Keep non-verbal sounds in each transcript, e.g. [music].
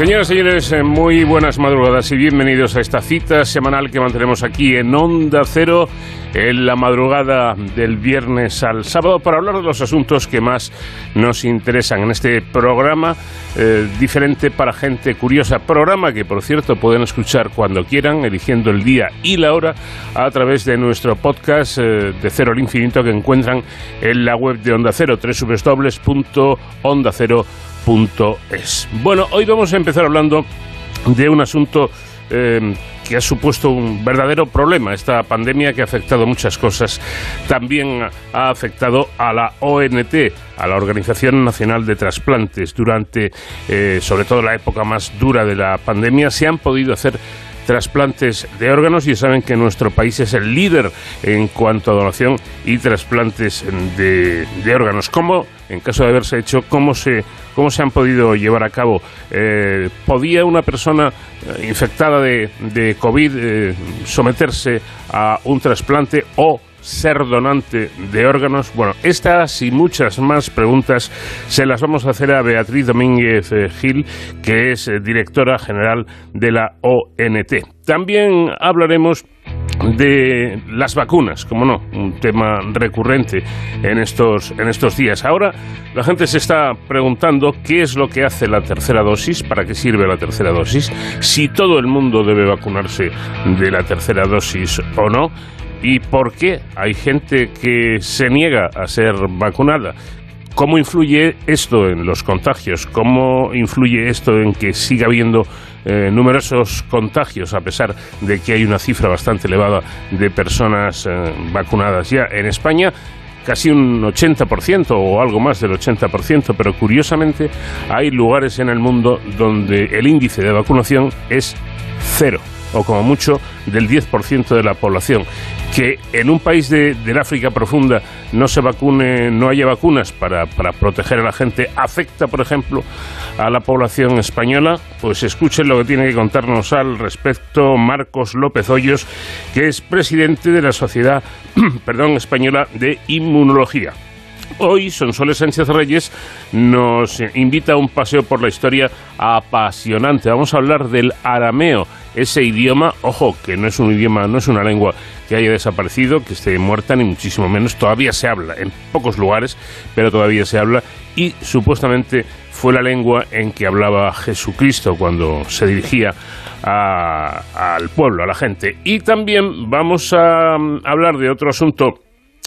Señoras y señores, eh, muy buenas madrugadas y bienvenidos a esta cita semanal que mantenemos aquí en Onda Cero en la madrugada del viernes al sábado para hablar de los asuntos que más nos interesan en este programa eh, diferente para gente curiosa. Programa que, por cierto, pueden escuchar cuando quieran, eligiendo el día y la hora a través de nuestro podcast eh, de Cero al Infinito que encuentran en la web de Onda Cero, Bueno, hoy vamos a empezar hablando de un asunto eh, que ha supuesto un verdadero problema esta pandemia que ha afectado muchas cosas. También ha afectado a la ONT, a la Organización Nacional de Trasplantes. Durante, eh, sobre todo, la época más dura de la pandemia, se han podido hacer trasplantes de órganos y saben que nuestro país es el líder en cuanto a donación y trasplantes de, órganos. ¿Cómo, en caso de haberse hecho, cómo se, cómo se han podido llevar a cabo? Eh, ¿Podía una persona eh, infectada de, de COVID eh, someterse a un trasplante o ser donante de órganos? Bueno, estas y muchas más preguntas se las vamos a hacer a Beatriz Domínguez Gil, que es directora general de la ONT. También hablaremos de las vacunas, como no, un tema recurrente en estos, en estos días. Ahora la gente se está preguntando qué es lo que hace la tercera dosis, para qué sirve la tercera dosis, si todo el mundo debe vacunarse de la tercera dosis o no ¿Y por qué hay gente que se niega a ser vacunada? ¿Cómo influye esto en los contagios? ¿Cómo influye esto en que siga habiendo eh, numerosos contagios a pesar de que hay una cifra bastante elevada de personas eh, vacunadas ya en España? Casi un 80% o algo más del 80%, pero curiosamente hay lugares en el mundo donde el índice de vacunación es cero o como mucho del 10% de la población. Que en un país de, del África profunda no se vacune, no haya vacunas para, para proteger a la gente, afecta, por ejemplo, a la población española, pues escuchen lo que tiene que contarnos al respecto Marcos López Hoyos, que es presidente de la Sociedad [clears throat] perdón, Española de Inmunología. Hoy Sonsoles Sánchez Reyes nos invita a un paseo por la historia apasionante. Vamos a hablar del arameo, ese idioma, ojo, que no es un idioma, no es una lengua que haya desaparecido, que esté muerta, ni muchísimo menos, todavía se habla en pocos lugares, pero todavía se habla y supuestamente fue la lengua en que hablaba Jesucristo cuando se dirigía al pueblo, a la gente. Y también vamos a hablar de otro asunto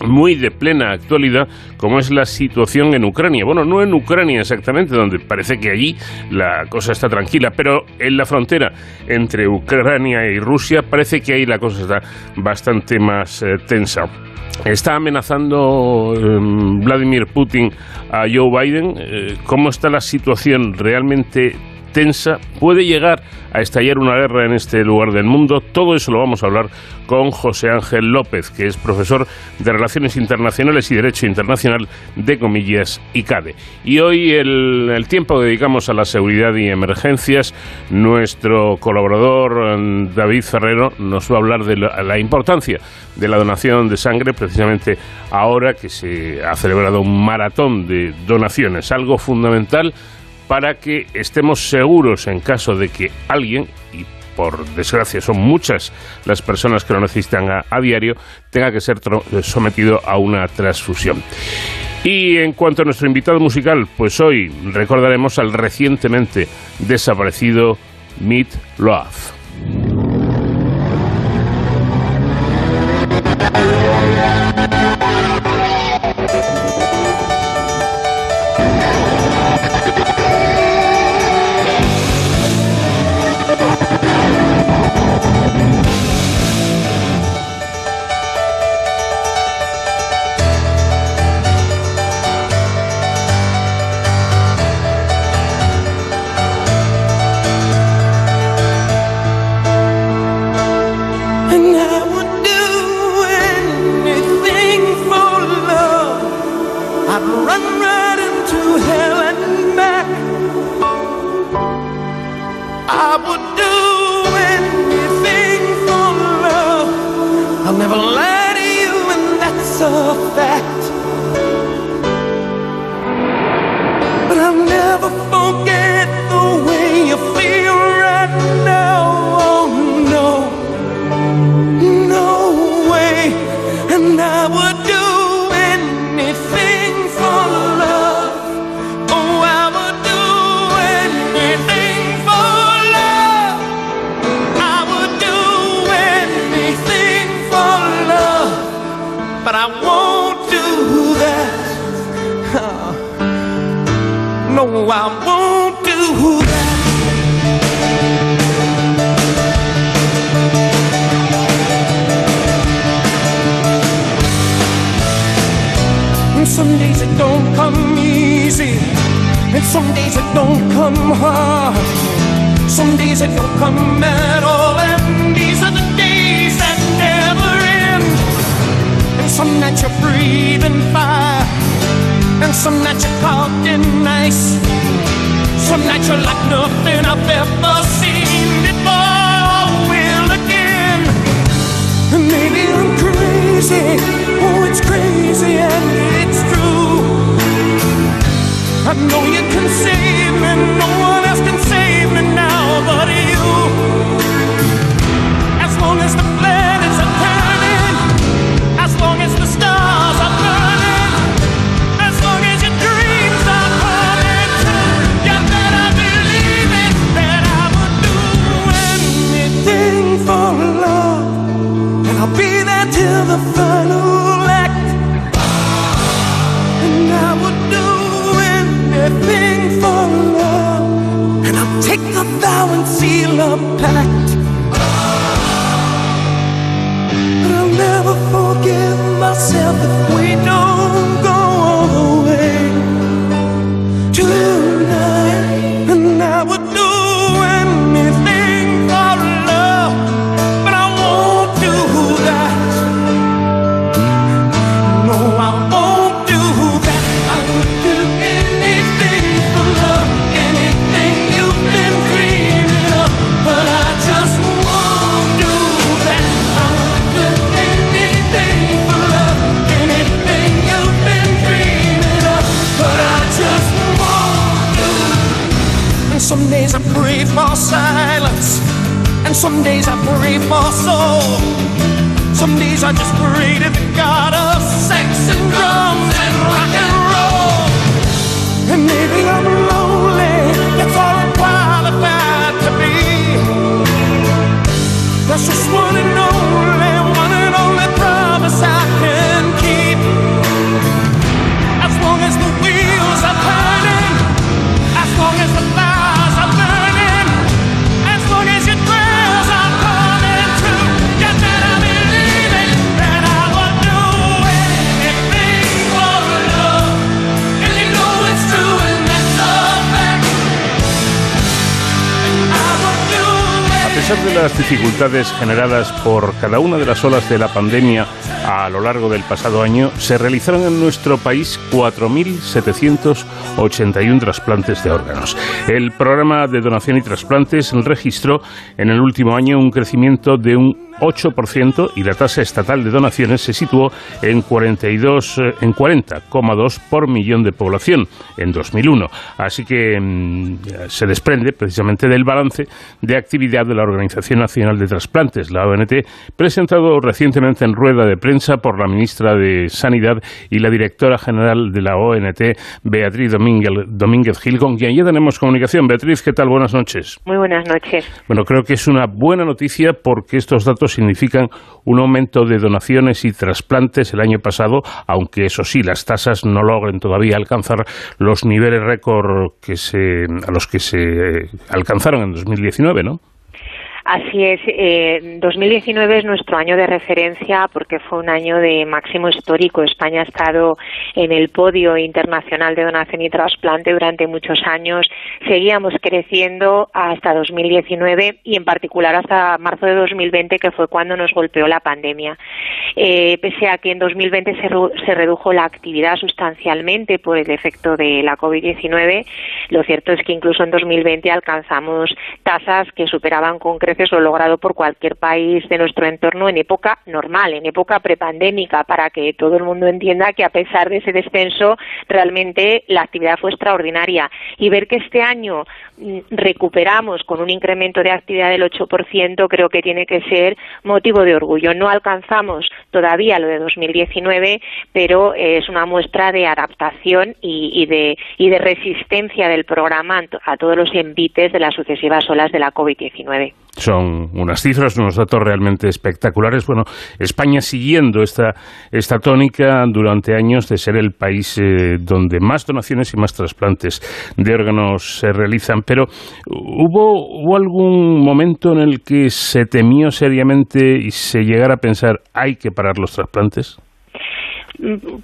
muy de plena actualidad como es la situación en Ucrania. Bueno, no en Ucrania exactamente, donde parece que allí la cosa está tranquila, pero en la frontera entre Ucrania y Rusia parece que ahí la cosa está bastante más eh, tensa. Está amenazando em, Vladimir Putin a Joe Biden. Eh, ¿Cómo está la situación realmente tensa, puede llegar a estallar una guerra en este lugar del mundo. Todo eso lo vamos a hablar con José Ángel López, que es profesor de Relaciones Internacionales y Derecho Internacional de Comillas y CADE. Y hoy el, el tiempo que dedicamos a la seguridad y emergencias, nuestro colaborador David Ferrero nos va a hablar de la importancia de la donación de sangre, precisamente ahora que se ha celebrado un maratón de donaciones, algo fundamental para que estemos seguros en caso de que alguien, y por desgracia son muchas las personas que lo necesitan a, diario, tenga que ser sometido a una transfusión. Y en cuanto a nuestro invitado musical, pues hoy recordaremos al recientemente desaparecido Meat Love. Some days it don't come easy, and some days it don't come hard. Some days it don't come at all, and these are the days that never end. And some nights you're breathing fire, and some nights you're caught in ice. Some nights you're like nothing I've ever seen before. Will again. And maybe I'm crazy. It's crazy and it's true. I know you can save me. No one vow and seal a pact. But I'll never forgive myself generadas por cada una de las olas de la pandemia a lo largo del pasado año, se realizaron en nuestro país 4.781 trasplantes de órganos. El programa de donación y trasplantes registró en el último año un crecimiento de un 8% y la tasa estatal de donaciones se situó en 42 eh, en 40,2 por millón de población en 2001. Así que mm, se desprende precisamente del balance de actividad de la Organización Nacional de Trasplantes, la ONT, presentado recientemente en rueda de prensa por la ministra de Sanidad y la directora general de la ONT, Beatriz Domínguez, Domínguez Gil, con quien ya tenemos comunicación. Beatriz, ¿qué tal? Buenas noches. Muy buenas noches. Bueno, creo que es una buena noticia porque estos datos significan un aumento de donaciones y trasplantes el año pasado, aunque eso sí, las tasas no logren todavía alcanzar los niveles récord que se, a los que se alcanzaron en 2019, ¿no? Así es, eh, 2019 es nuestro año de referencia porque fue un año de máximo histórico. España ha estado en el podio internacional de donación y trasplante durante muchos años. Seguíamos creciendo hasta 2019 y en particular hasta marzo de 2020 que fue cuando nos golpeó la pandemia. Eh, pese a que en 2020 se, se redujo la actividad sustancialmente por el efecto de la COVID-19, lo cierto es que incluso en 2020 alcanzamos tasas que superaban con creces veces lo logrado por cualquier país de nuestro entorno en época normal, en época prepandémica, para que todo el mundo entienda que a pesar de ese descenso, realmente la actividad fue extraordinaria. Y ver que este año recuperamos con un incremento de actividad del 8%, creo que tiene que ser motivo de orgullo. No alcanzamos todavía lo de 2019, pero eh, es una muestra de adaptación y, y de, y de resistencia del programa a todos los envites de las sucesivas olas de la COVID-19. Son unas cifras, unos datos realmente espectaculares. Bueno, España siguiendo esta, esta tónica durante años de ser el país eh, donde más donaciones y más trasplantes de órganos se realizan. Pero ¿hubo, ¿hubo algún momento en el que se temió seriamente y se llegara a pensar hay que parar los trasplantes?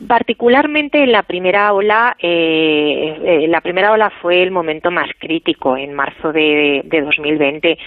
particularmente en la primera ola eh, eh, la primera ola fue el momento más crítico en marzo de, de 2020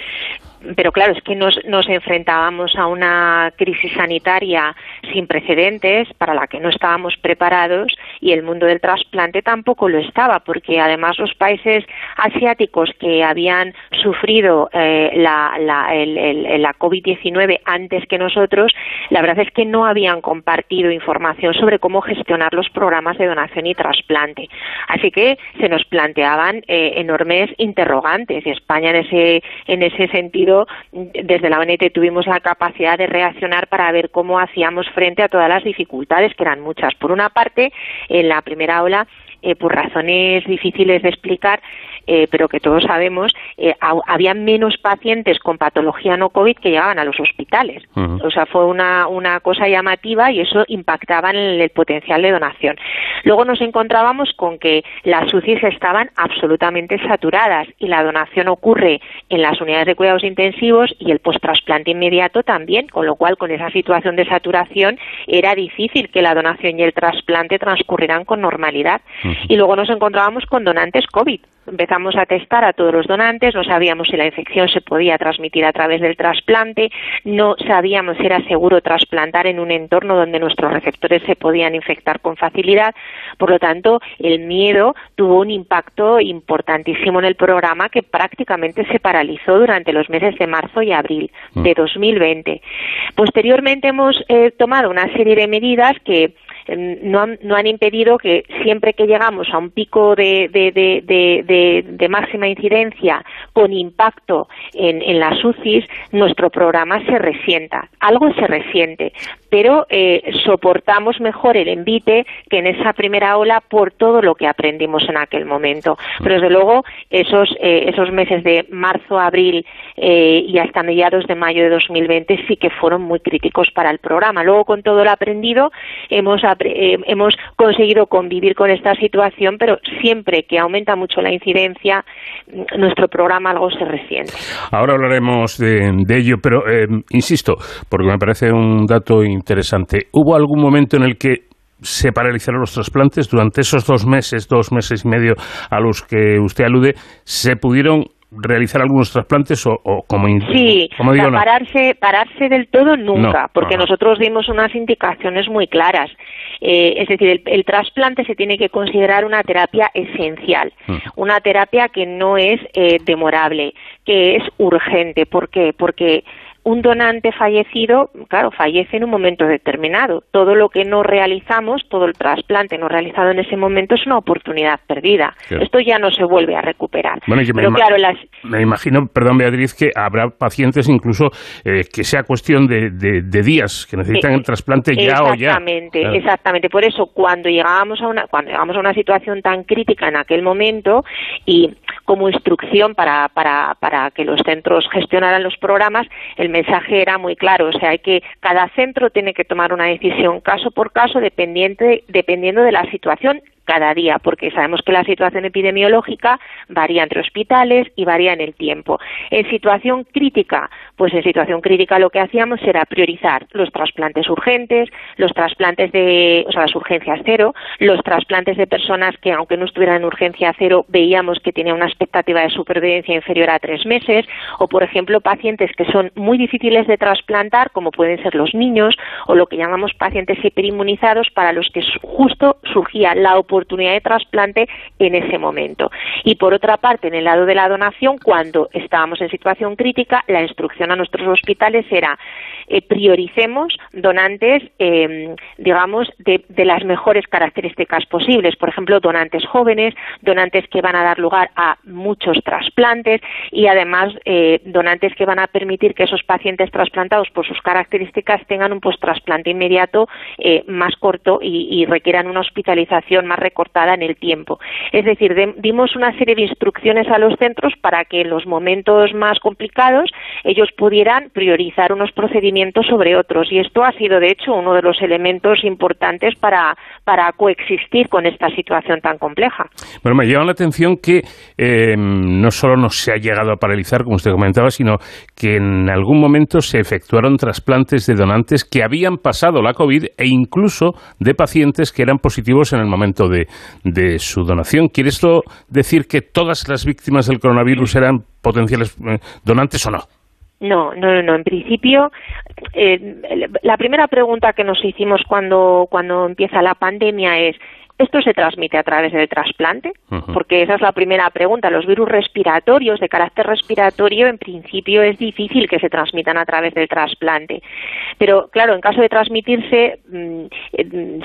pero claro, es que nos, nos enfrentábamos a una crisis sanitaria sin precedentes para la que no estábamos preparados y el mundo del trasplante tampoco lo estaba, porque además los países asiáticos que habían sufrido eh, la, la, el, el, la COVID-19 antes que nosotros, la verdad es que no habían compartido información sobre cómo gestionar los programas de donación y trasplante. Así que se nos planteaban eh, enormes interrogantes y España en ese, en ese sentido desde la ONT tuvimos la capacidad de reaccionar para ver cómo hacíamos frente a todas las dificultades, que eran muchas. Por una parte, en la primera ola, eh, por razones difíciles de explicar, eh, pero que todos sabemos, eh, había menos pacientes con patología no COVID que llegaban a los hospitales. O sea, fue una, una cosa llamativa y eso impactaba en el, el, potencial de donación. Luego nos encontrábamos con que las UCIs estaban absolutamente saturadas y la donación ocurre en las unidades de cuidados intensivos y el post-trasplante inmediato también, con lo cual con esa situación de saturación era difícil que la donación y el trasplante transcurrieran con normalidad. Y luego nos encontrábamos con donantes COVID empezamos a testar a todos los donantes, no sabíamos si la infección se podía transmitir a través del trasplante, no sabíamos si era seguro trasplantar en un entorno donde nuestros receptores se podían infectar con facilidad. Por lo tanto, el miedo tuvo un impacto importantísimo en el programa que prácticamente se paralizó durante los meses de marzo y abril de 2020. Posteriormente hemos eh, tomado una serie de medidas que no han, no han impedido que siempre que llegamos a un pico de, máxima incidencia con impacto en, en, las UCIs, nuestro programa se resienta. Algo se resiente, pero eh, soportamos mejor el envite que en esa primera ola por todo lo que aprendimos en aquel momento. Pero desde luego esos, eh, esos meses de marzo, abril eh, y hasta mediados de mayo de 2020 sí que fueron muy críticos para el programa. Luego con todo lo aprendido hemos, eh, hemos conseguido convivir con esta situación, pero siempre que aumenta mucho la incidencia, nuestro programa algo se resiente. Ahora hablaremos de, de ello, pero eh, insisto, porque me parece un dato interesante. ¿Hubo algún momento en el que se paralizaron los trasplantes durante esos dos meses, dos meses y medio a los que usted alude, se pudieron realizar algunos trasplantes o, o como, sí, como digo, o sea, pararse, pararse del todo nunca, No, porque no, no. nosotros dimos unas indicaciones muy claras. Eh, es decir, el, el, trasplante se tiene que considerar una terapia esencial, Mm. una terapia que no es eh, demorable, que es urgente. ¿Por qué? Porque un donante fallecido, claro, fallece en un momento determinado. Todo lo que no realizamos, todo el trasplante no realizado en ese momento es una oportunidad perdida. Claro. Esto ya no se vuelve a recuperar. Bueno, me, Pero ima- claro, las, me imagino, perdón Beatriz, que habrá pacientes incluso eh, que sea cuestión de, de- de días, que necesitan Eh, el trasplante ya o ya. Exactamente, Claro. exactamente. Por eso, cuando llegábamos a una, cuando llegamos a una situación tan crítica en aquel momento y como instrucción para, para, para que los centros gestionaran los programas, el mensaje era muy claro. O sea, hay que, cada centro tiene que tomar una decisión caso por caso dependiente, dependiendo de la situación cada día, porque sabemos que la situación epidemiológica varía entre hospitales y varía en el tiempo. En situación crítica, pues en situación crítica lo que hacíamos era priorizar los trasplantes urgentes, los trasplantes de, o sea, las urgencias cero, los trasplantes de personas que aunque no estuvieran en urgencia cero veíamos que tenían una expectativa de supervivencia inferior a tres meses, o por ejemplo pacientes que son muy difíciles de trasplantar, como pueden ser los niños, o lo que llamamos pacientes hiperinmunizados, para los que justo surgía la oportunidad oportunidad de trasplante en ese momento. Y por otra parte, en el lado de la donación, cuando estábamos en situación crítica, la instrucción a nuestros hospitales era eh, prioricemos donantes, eh, digamos, de, de las mejores características posibles. Por ejemplo, donantes jóvenes, donantes que van a dar lugar a muchos trasplantes y además eh, donantes que van a permitir que esos pacientes trasplantados por sus características tengan un post-trasplante inmediato eh, más corto y, y requieran una hospitalización más recortada en el tiempo. Es decir, de- dimos una serie de instrucciones a los centros para que en los momentos más complicados ellos pudieran priorizar unos procedimientos sobre otros y esto ha sido de hecho uno de los elementos importantes para, para coexistir con esta situación tan compleja. Bueno, me llama la atención que eh, no solo no se ha llegado a paralizar, como usted comentaba, sino que en algún momento se efectuaron trasplantes de donantes que habían pasado la COVID e incluso de pacientes que eran positivos en el momento de, su donación. ¿Quiere esto decir que todas las víctimas del coronavirus eran potenciales eh, donantes o no? No, no, no, no. En principio, eh, la primera pregunta que nos hicimos cuando, cuando empieza la pandemia es, ¿esto se transmite a través del trasplante? Porque esa es la primera pregunta. Los virus respiratorios de carácter respiratorio, en principio, es difícil que se transmitan a través del trasplante. Pero, claro, en caso de transmitirse, mm,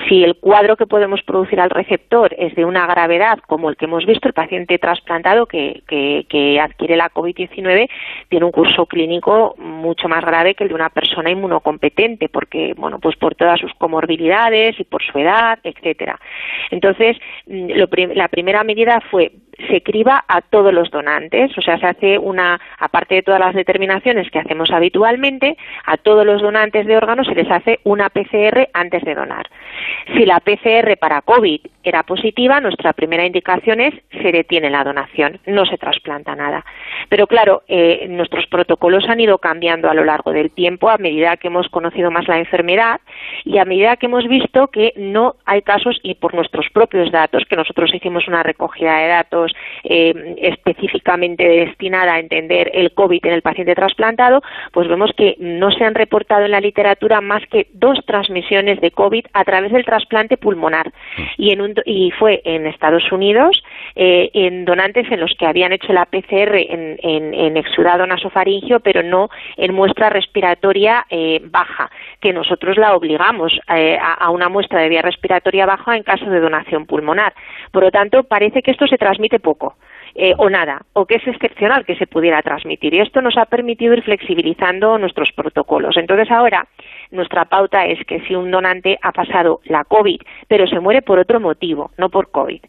si el cuadro que podemos producir al receptor es de una gravedad como el que hemos visto, el paciente trasplantado que, que, que adquiere la COVID-19 tiene un curso clínico mucho más grave que el de una persona inmunocompetente, porque, bueno, pues por todas sus comorbilidades y por su edad, etcétera. Entonces, mm, lo la primera medida fue se criba a todos los donantes, o sea, se hace una, aparte de todas las determinaciones que hacemos habitualmente, a todos los donantes de órganos se les hace una PCR antes de donar. Si la PCR para COVID era positiva, nuestra primera indicación es se detiene la donación, no se trasplanta nada. Pero claro, eh, nuestros protocolos han ido cambiando a lo largo del tiempo a medida que hemos conocido más la enfermedad y a medida que hemos visto que no hay casos y por nuestros propios datos, que nosotros hicimos una recogida de datos eh, específicamente destinada a entender el COVID en el paciente trasplantado, pues vemos que no se han reportado en la literatura más que dos transmisiones de COVID a través del trasplante pulmonar. Y, en un, y fue en Estados Unidos, eh, en donantes en los que habían hecho la PCR en, en, en exudado nasofaringio, pero no en muestra respiratoria eh, baja, que nosotros la obligamos eh, a, a una muestra de vía respiratoria baja en caso de donación pulmonar. Por lo tanto, parece que esto se transmite poco. eh, o nada, o que es excepcional que se pudiera transmitir. Y esto nos ha permitido ir flexibilizando nuestros protocolos. Entonces ahora nuestra pauta es que si un donante ha pasado la COVID, pero se muere por otro motivo, no por COVID,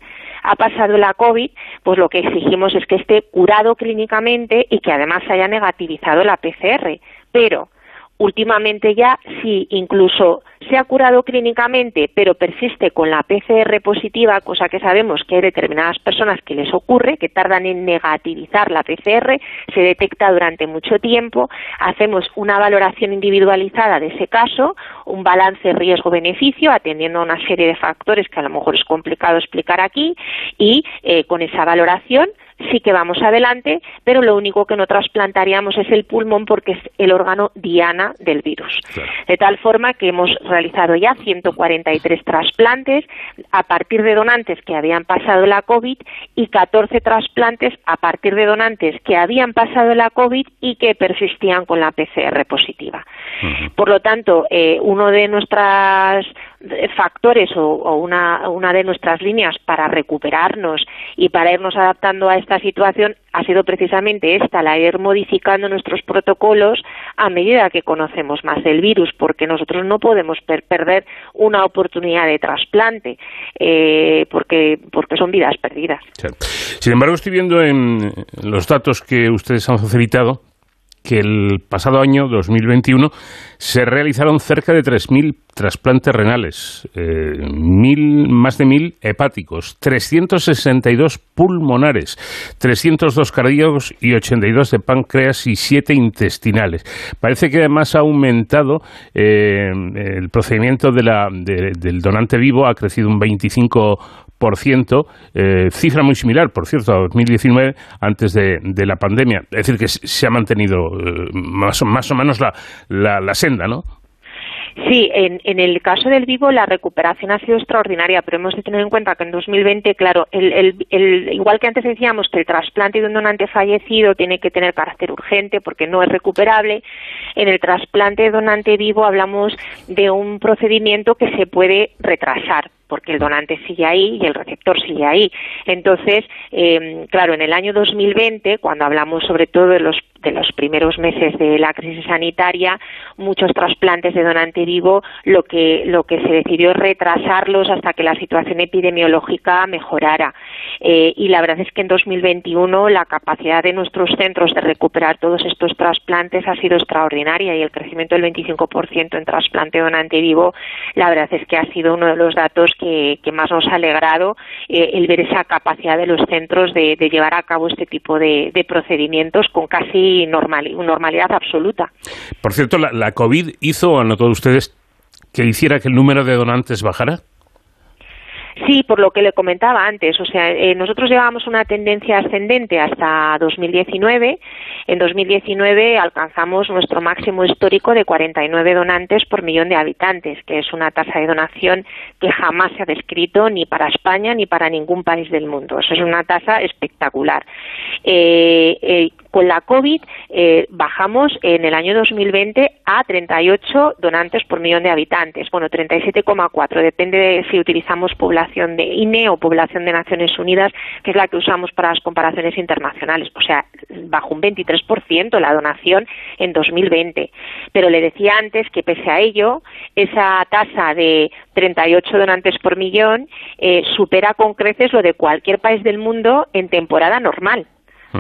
ha pasado la COVID, pues lo que exigimos es que esté curado clínicamente y que además haya negativizado la PCR. Pero últimamente ya si incluso se ha curado clínicamente pero persiste con la PCR positiva, cosa que sabemos que hay determinadas personas que les ocurre, que tardan en negativizar la PCR, se detecta durante mucho tiempo, hacemos una valoración individualizada de ese caso, un balance riesgo-beneficio atendiendo a una serie de factores que a lo mejor es complicado explicar aquí y eh, con esa valoración sí que vamos adelante, pero lo único que no trasplantaríamos es el pulmón porque es el órgano diana del virus. Claro. De tal forma que hemos realizado ya 143 trasplantes a partir de donantes que habían pasado la COVID y 14 trasplantes a partir de donantes que habían pasado la COVID y que persistían con la PCR positiva. Por lo tanto, eh, uno de nuestros factores o, una, una de nuestras líneas para recuperarnos y para irnos adaptando a esta situación ha sido precisamente esta, la ir modificando nuestros protocolos a medida que conocemos más del virus, porque nosotros no podemos per- perder una oportunidad de trasplante, eh, porque, porque son vidas perdidas. Sin embargo, estoy viendo en los datos que ustedes han facilitado que el pasado año 2021 se realizaron cerca de 3.000 trasplantes renales, eh, mil, más de 1.000 hepáticos, 362 pulmonares, 302 cardíacos y 82 de páncreas y 7 intestinales. Parece que además ha aumentado eh, el procedimiento de la, de- del donante vivo, ha crecido un 25 por ciento, eh, cifra muy similar, por cierto, a 2019, antes de, la pandemia. Es decir, que se ha mantenido eh, más, o- más o menos la, la, la senda, ¿no? Sí, en, en, el caso del vivo la recuperación ha sido extraordinaria, pero hemos de tener en cuenta que en 2020, claro, el, el, el, igual que antes decíamos que el trasplante de un donante fallecido tiene que tener carácter urgente porque no es recuperable, en el trasplante de donante vivo hablamos de un procedimiento que se puede retrasar porque el donante sigue ahí y el receptor sigue ahí. Entonces, eh, claro, en el año 2020, cuando hablamos sobre todo de los de los primeros meses de la crisis sanitaria, muchos trasplantes de donante vivo, lo que, lo que se decidió es retrasarlos hasta que la situación epidemiológica mejorara. Eh, y la verdad es que en 2021 la capacidad de nuestros centros de recuperar todos estos trasplantes ha sido extraordinaria y el crecimiento del 25% en trasplante donante vivo, la verdad es que ha sido uno de los datos que, que más nos ha alegrado eh, el ver esa capacidad de los centros de, de llevar a cabo este tipo de, procedimientos con casi normal, normalidad absoluta. Por cierto, ¿la, la COVID hizo, han notado ustedes, que hiciera que el número de donantes bajara? Sí, por lo que le comentaba antes. O sea, eh, nosotros llevábamos una tendencia ascendente hasta 2019. En 2019 alcanzamos nuestro máximo histórico de 49 donantes por millón de habitantes, que es una tasa de donación que jamás se ha descrito ni para España ni para ningún país del mundo. Eso es una tasa espectacular. Eh, eh, con la COVID eh, bajamos en el año 2020 a 38 donantes por millón de habitantes. Bueno, 37,4. Depende de si utilizamos población de INE o población de Naciones Unidas, que es la que usamos para las comparaciones internacionales. O sea, bajó un 23% la donación en 2020. Pero le decía antes que pese a ello, esa tasa de 38 donantes por millón eh, supera con creces lo de cualquier país del mundo en temporada normal.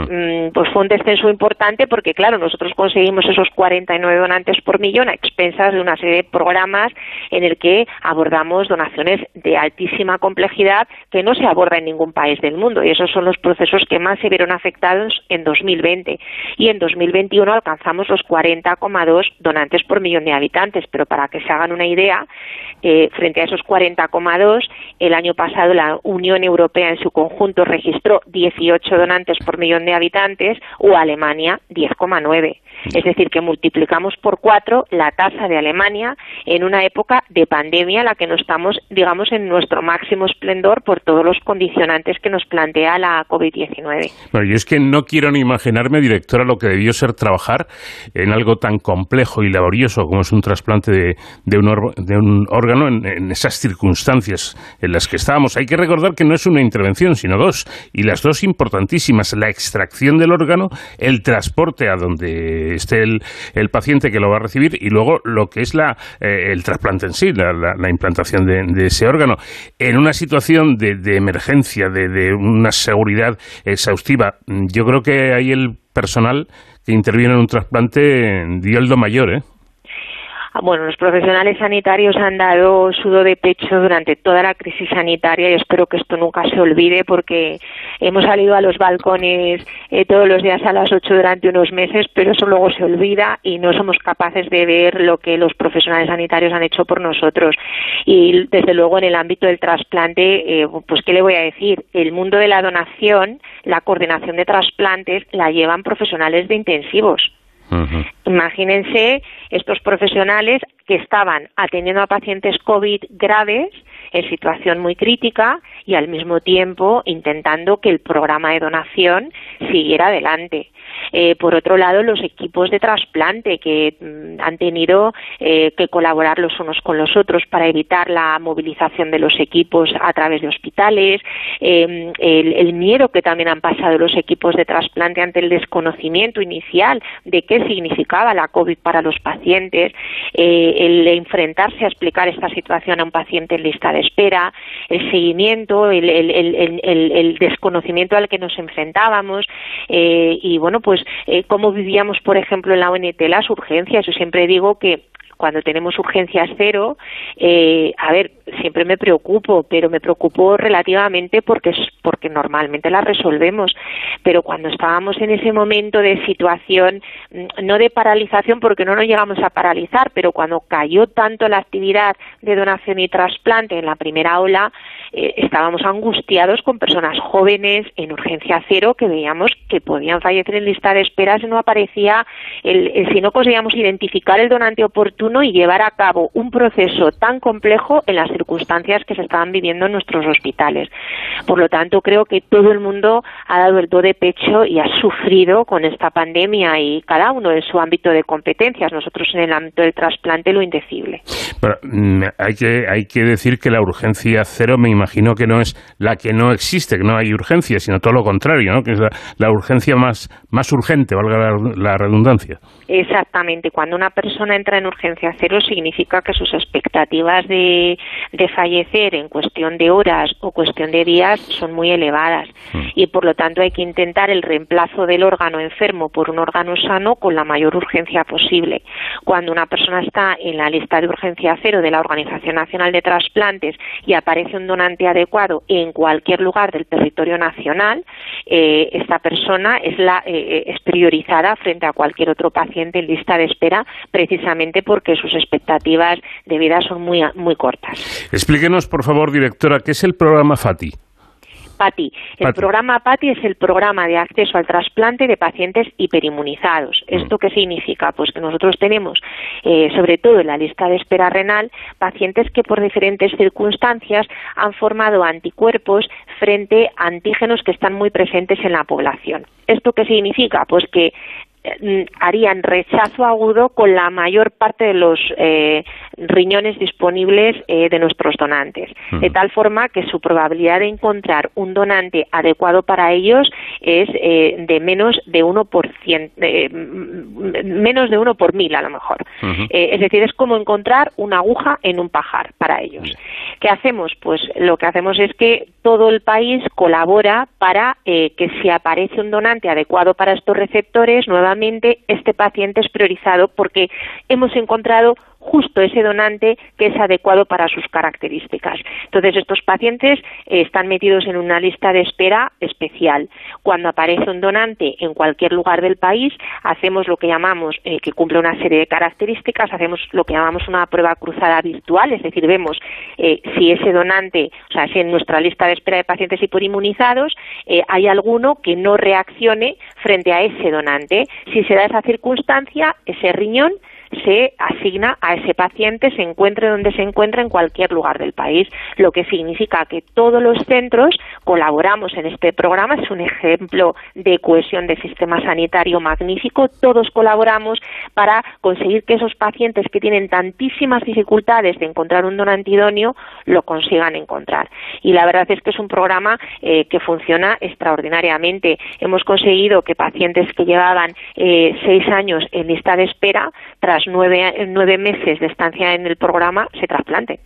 Mm, pues fue un descenso importante porque, claro, nosotros conseguimos esos 49 donantes por millón a expensas de una serie de programas en el que abordamos donaciones de altísima complejidad que no se aborda en ningún país del mundo. Y esos son los procesos que más se vieron afectados en 2020 y en 2021 alcanzamos los 40,2 donantes por millón de habitantes, pero para que se hagan una idea, eh, frente a esos 40,2, el año pasado la Unión Europea en su conjunto registró 18 donantes por millón de habitantes o Alemania 10,9. Es decir, que multiplicamos por cuatro la tasa de Alemania en una época de pandemia en la que no estamos, digamos, en nuestro máximo esplendor por todos los condicionantes que nos plantea la COVID-19. Bueno, yo es que no quiero ni imaginarme, directora, lo que debió ser trabajar en algo tan complejo y laborioso como es un trasplante de, de, un, or, de un, órgano en, en esas circunstancias en las que estábamos. Hay que recordar que no es una intervención, sino dos, y las dos importantísimas, la extracción del órgano, el transporte a donde esté el, el, paciente que lo va a recibir y luego lo que es la, eh, el trasplante en sí, la, la, la implantación de, de, ese órgano. En una situación de, de emergencia, de, de, una seguridad exhaustiva, yo creo que ahí el personal que interviene en un trasplante dio el do mayor, ¿eh? Bueno, los profesionales sanitarios han dado sudo de pecho durante toda la crisis sanitaria y espero que esto nunca se olvide porque hemos salido a los balcones eh, todos los días a las 8 durante unos meses, pero eso luego se olvida y no somos capaces de ver lo que los profesionales sanitarios han hecho por nosotros. Y desde luego en el ámbito del trasplante, eh, pues qué le voy a decir, el mundo de la donación, la coordinación de trasplantes la llevan profesionales de intensivos. Imagínense estos profesionales que estaban atendiendo a pacientes COVID graves en situación muy crítica y al mismo tiempo intentando que el programa de donación siguiera adelante. Eh, por otro lado, los equipos de trasplante que mm, han tenido eh, que colaborar los unos con los otros para evitar la movilización de los equipos a través de hospitales, eh, el, el, miedo que también han pasado los equipos de trasplante ante el desconocimiento inicial de qué significaba la COVID para los pacientes, eh, el enfrentarse a explicar esta situación a un paciente en lista de espera, el seguimiento, el, el, el desconocimiento al que nos enfrentábamos eh, y bueno, pues eh, cómo vivíamos, por ejemplo, en la ONT las urgencias. Yo siempre digo que cuando tenemos urgencias cero, eh, a ver, siempre me preocupo, pero me preocupo relativamente porque, porque normalmente las resolvemos. Pero cuando estábamos en ese momento de situación, mm, no de paralización, porque no nos llegamos a paralizar, pero cuando cayó tanto la actividad de donación y trasplante en la primera ola, eh, estábamos angustiados con personas jóvenes en urgencia cero que veíamos que podían fallecer en lista de espera si no aparecía, el, el, si no conseguíamos identificar el donante oportuno oportuno y llevar a cabo un proceso tan complejo en las circunstancias que se estaban viviendo en nuestros hospitales. Por lo tanto, creo que todo el mundo ha dado el do de pecho y ha sufrido con esta pandemia y cada uno en su ámbito de competencias. Nosotros en el ámbito del trasplante lo indecible. Pero, mm, hay, que, hay que decir que la urgencia cero me imagino que no es la que no existe, que no hay urgencia, sino todo lo contrario, ¿no? que es la, la urgencia más, más urgente, valga la, la redundancia. Exactamente. Cuando una persona entra en urgencia cero significa que sus expectativas de, de fallecer en cuestión de horas o cuestión de días son muy elevadas y por lo tanto hay que intentar el reemplazo del órgano enfermo por un órgano sano con la mayor urgencia posible. Cuando una persona está en la lista de urgencia cero de la Organización Nacional de Trasplantes y aparece un donante adecuado en cualquier lugar del territorio nacional, eh, esta persona es, la, eh, es priorizada frente a cualquier otro paciente en lista de espera precisamente porque sus expectativas de vida son muy, muy cortas. Explíquenos, por favor, directora, ¿qué es el programa FATI? PATI. El PATI. programa PATI es el programa de acceso al trasplante de pacientes hiperinmunizados. ¿Esto qué significa? Pues que nosotros tenemos, eh, sobre todo en la lista de espera renal, pacientes que por diferentes circunstancias han formado anticuerpos frente a antígenos que están muy presentes en la población. ¿Esto qué significa? Pues que harían rechazo agudo con la mayor parte de los eh, riñones disponibles eh, de nuestros donantes, de tal forma que su probabilidad de encontrar un donante adecuado para ellos es eh, de menos de uno por cien, eh, m- menos de uno por mil a lo mejor. Eh, es decir, es como encontrar una aguja en un pajar para ellos. ¿Qué hacemos? Pues lo que hacemos es que todo el país colabora para que si aparece un donante adecuado para estos receptores, nuevamente este paciente es priorizado porque hemos encontrado justo ese donante que es adecuado para sus características. Entonces, estos pacientes eh, están metidos en una lista de espera especial. Cuando aparece un donante en cualquier lugar del país, hacemos lo que llamamos, eh, que cumple una serie de características, hacemos lo que llamamos una prueba cruzada virtual, es decir, vemos eh, si ese donante, o sea, si en nuestra lista de espera de pacientes hiperinmunizados eh, hay alguno que no reaccione frente a ese donante. Si se da esa circunstancia, ese riñón se asigna a ese paciente, se encuentre donde se encuentre en cualquier lugar del país, lo que significa que todos los centros colaboramos en este programa, es un ejemplo de cohesión del sistema sanitario magnífico, todos colaboramos para conseguir que esos pacientes que tienen tantísimas dificultades de encontrar un donante idóneo lo consigan encontrar. Y la verdad es que es un programa eh, que funciona extraordinariamente. Hemos conseguido que pacientes que llevaban eh, seis años en lista de espera, nueve, nueve meses de estancia en el programa, se trasplanten.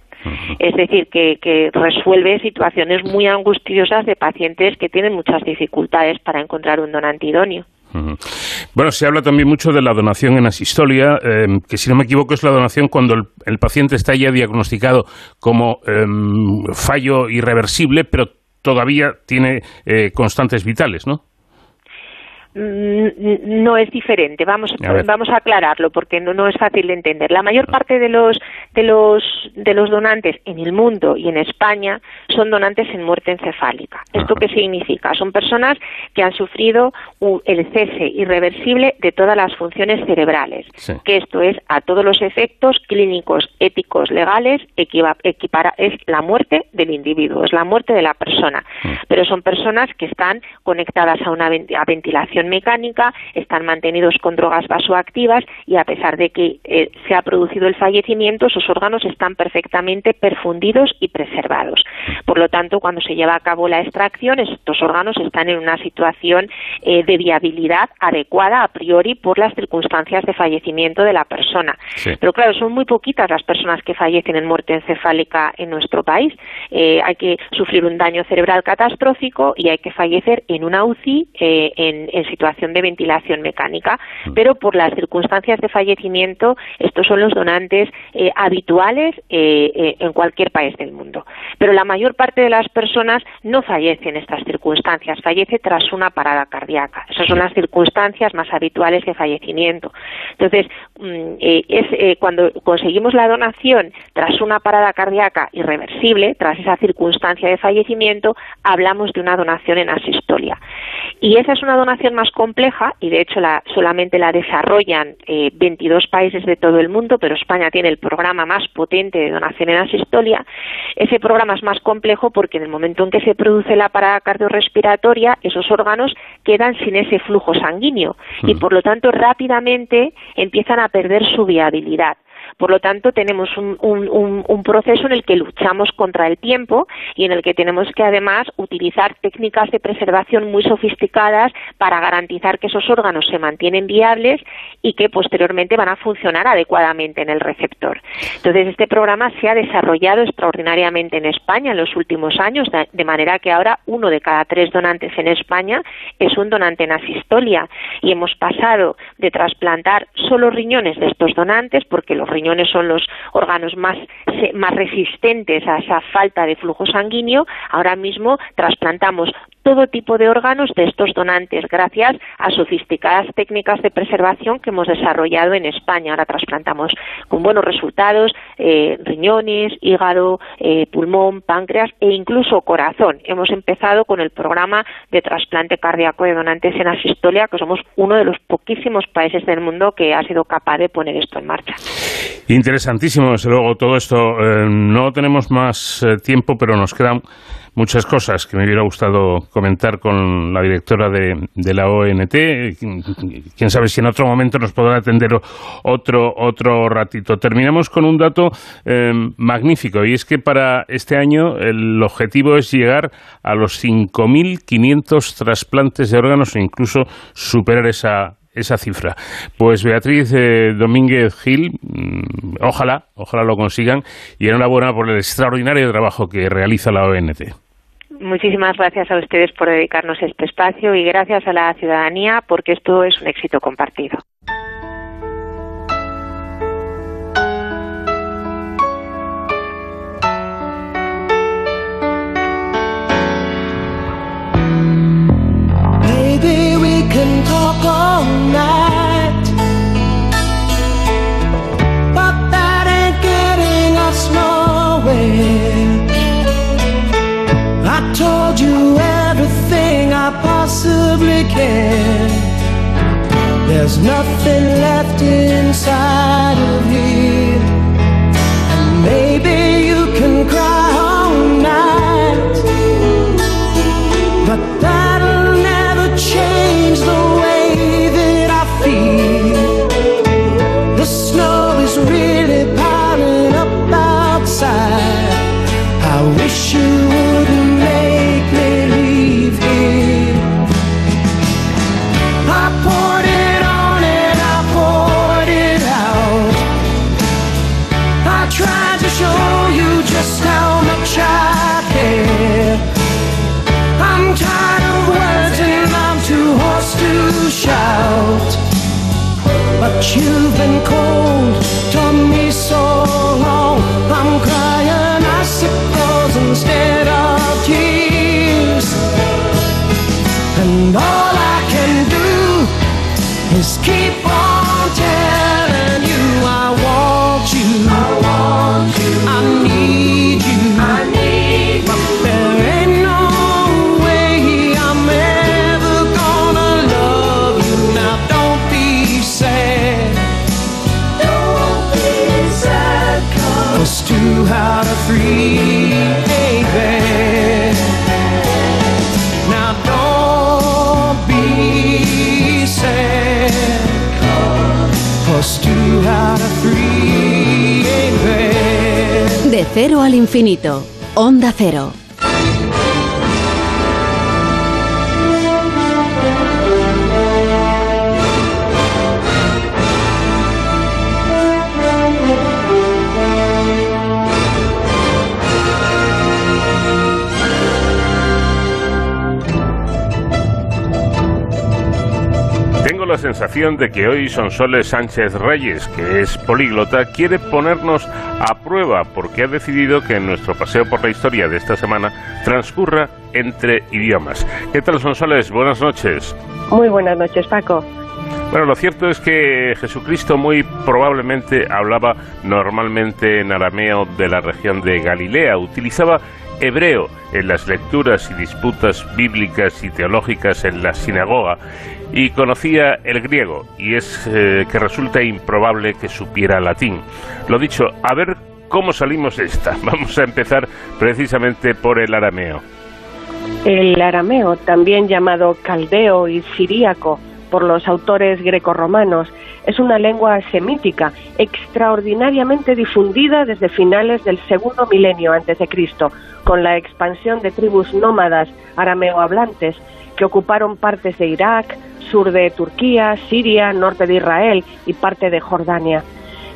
Es decir, que, que resuelve situaciones muy angustiosas de pacientes que tienen muchas dificultades para encontrar un donante idóneo. Bueno, se habla también mucho de la donación en asistolia, eh, que si no me equivoco es la donación cuando el, el paciente está ya diagnosticado como em, fallo irreversible, pero todavía tiene eh, constantes vitales, ¿no? Mm, no es diferente. Vamos, A vamos a aclararlo porque no, no es fácil de entender. La mayor parte de los de los de los donantes en el mundo y en España son donantes en muerte encefálica. ¿Esto qué significa? Son personas que han sufrido el cese irreversible de todas las funciones cerebrales. Sí. Que esto es a todos los efectos clínicos, éticos, legales, equiva- equipara- es la muerte del individuo, es la muerte de la persona. Pero son personas que están conectadas a una a ventilación mecánica, están mantenidos con drogas vasoactivas y a pesar de que eh, se ha producido el fallecimiento, sus órganos están perfectamente perfundidos y preservados. Por lo tanto, cuando se lleva a cabo la extracción, estos órganos están en una situación eh, de viabilidad adecuada a priori por las circunstancias de fallecimiento de la persona. Sí. Pero claro, son muy poquitas las personas que fallecen en muerte encefálica en nuestro país. Eh, hay que sufrir un daño cerebral catastrófico y hay que fallecer en una UCI eh, en, en situación de ventilación mecánica. Pero por las circunstancias de fallecimiento, estos son los donantes eh, habituales eh, eh, en cualquier país del mundo. Pero la mayor parte de las personas no fallece en estas circunstancias, fallece tras una parada cardíaca. Esas son las circunstancias más habituales de fallecimiento. Entonces, mm, es eh, cuando conseguimos la donación tras una parada cardíaca irreversible, tras esa circunstancia de fallecimiento, hablamos de una donación en asistolia. Y esa es una donación más compleja y de hecho la, solamente la desarrollan eh, 22 países de todo el mundo, pero España tiene el programa más potente de donación en asistolia. Ese programa es más complejo porque en el momento en que se produce la parada cardiorrespiratoria, esos órganos quedan sin ese flujo sanguíneo y por lo tanto rápidamente empiezan a perder su viabilidad. Por lo tanto, tenemos un, proceso en el que luchamos contra el tiempo y en el que tenemos que además utilizar técnicas de preservación muy sofisticadas para garantizar que esos órganos se mantienen viables y que posteriormente van a funcionar adecuadamente en el receptor. Entonces, este programa se ha desarrollado extraordinariamente en España en los últimos años, de- de manera que ahora uno de cada tres donantes en España es un donante en asistolia y hemos pasado de trasplantar solo riñones de estos donantes, porque los riñones son los órganos más, más resistentes a esa falta de flujo sanguíneo, ahora mismo trasplantamos todo tipo de órganos de estos donantes gracias a sofisticadas técnicas de preservación que hemos desarrollado en España. Ahora trasplantamos con buenos resultados eh, riñones, hígado, eh, pulmón, páncreas e incluso corazón. Hemos empezado con el programa de trasplante cardíaco de donantes en asistolia, que somos uno de los poquísimos países del mundo que ha sido capaz de poner esto en marcha. Interesantísimo, desde luego, todo esto. Eh, no tenemos más eh, tiempo, pero nos quedan muchas cosas que me hubiera gustado comentar con la directora de, de la ONT. Quién sabe si en otro momento nos podrá atender otro, otro ratito. Terminamos con un dato eh, magnífico y es que para este año el objetivo es llegar a los 5.500 trasplantes de órganos o incluso superar esa esa cifra. Pues Beatriz eh, Domínguez Gil, mm, ojalá, ojalá lo consigan y enhorabuena por el extraordinario trabajo que realiza la ONT. Muchísimas gracias a ustedes por dedicarnos este espacio y gracias a la ciudadanía porque esto es un éxito compartido. Possibly can. There's nothing left inside of here, cero al infinito. Onda cero. La sensación de que hoy Sonsoles Sánchez Reyes, que es políglota, quiere ponernos a prueba porque ha decidido que nuestro paseo por la historia de esta semana transcurra entre idiomas. ¿Qué tal, Sonsoles? Buenas noches. Muy buenas noches, Paco. Bueno, lo cierto es que Jesucristo muy probablemente hablaba normalmente en arameo de la región de Galilea, utilizaba hebreo en las lecturas y disputas bíblicas y teológicas en la sinagoga y conocía el griego y es eh, que resulta improbable que supiera latín. Lo dicho, a ver cómo salimos de esta. [laughs] Vamos a empezar precisamente por el arameo. El arameo, también llamado caldeo y siríaco por los autores grecorromanos, es una lengua semítica extraordinariamente difundida desde finales del segundo milenio antes de Cristo, con la expansión de tribus nómadas arameo-hablantes que ocuparon partes de Irak, sur de Turquía, Siria, norte de Israel y parte de Jordania.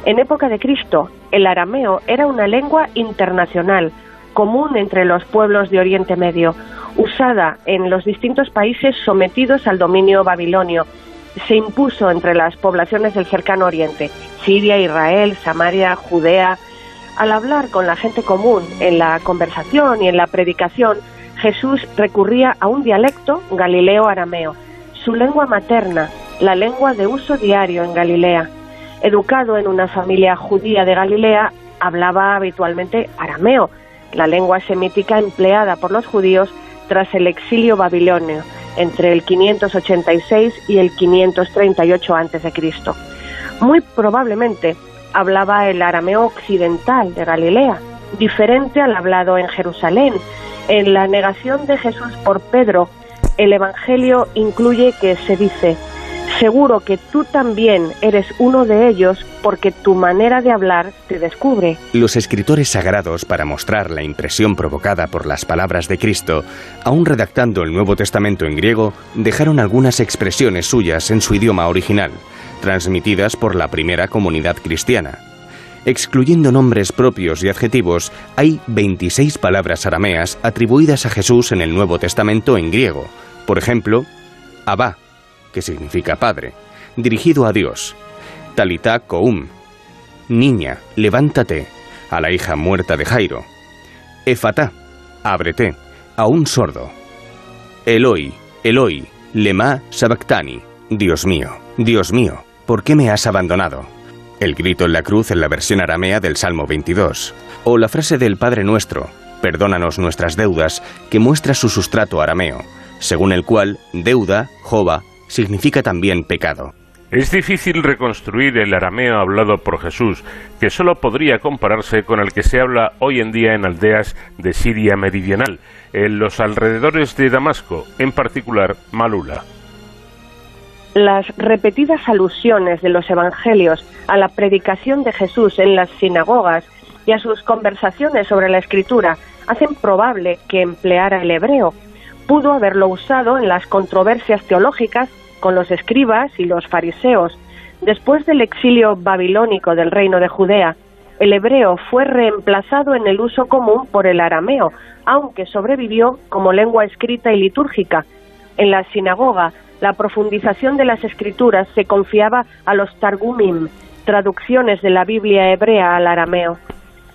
En época de Cristo, el arameo era una lengua internacional, común entre los pueblos de Oriente Medio, usada en los distintos países sometidos al dominio babilonio. Se impuso entre las poblaciones del cercano Oriente, Siria, Israel, Samaria, Judea. Al hablar con la gente común, en la conversación y en la predicación, Jesús recurría a un dialecto galileo-arameo, su lengua materna, la lengua de uso diario en Galilea. Educado en una familia judía de Galilea, hablaba habitualmente arameo, la lengua semítica empleada por los judíos tras el exilio babilonio entre el 586 y el 538 a.C. Muy probablemente hablaba el arameo occidental de Galilea, diferente al hablado en Jerusalén. En la negación de Jesús por Pedro, el Evangelio incluye que se dice, seguro que tú también eres uno de ellos porque tu manera de hablar te descubre. Los escritores sagrados, para mostrar la impresión provocada por las palabras de Cristo, aún redactando el Nuevo Testamento en griego, dejaron algunas expresiones suyas en su idioma original, transmitidas por la primera comunidad cristiana. Excluyendo nombres propios y adjetivos, hay 26 palabras arameas atribuidas a Jesús en el Nuevo Testamento en griego. Por ejemplo, Abba, que significa padre, dirigido a Dios. Talita Koum, niña, levántate, a la hija muerta de Jairo. Efatá, ábrete, a un sordo. Eloi, Eloi, lema sabactani, Dios mío, Dios mío, ¿por qué me has abandonado? El grito en la cruz en la versión aramea del Salmo 22. O la frase del Padre Nuestro, perdónanos nuestras deudas, que muestra su sustrato arameo, según el cual deuda, jova, significa también pecado. Es difícil reconstruir el arameo hablado por Jesús, que solo podría compararse con el que se habla hoy en día en aldeas de Siria meridional, en los alrededores de Damasco, en particular Malula. Las repetidas alusiones de los evangelios a la predicación de Jesús en las sinagogas y a sus conversaciones sobre la escritura hacen probable que empleara el hebreo. Pudo haberlo usado en las controversias teológicas con los escribas y los fariseos. Después del exilio babilónico del reino de Judea, el hebreo fue reemplazado en el uso común por el arameo, aunque sobrevivió como lengua escrita y litúrgica. En la sinagoga, la profundización de las escrituras se confiaba a los targumim, traducciones de la Biblia hebrea al arameo.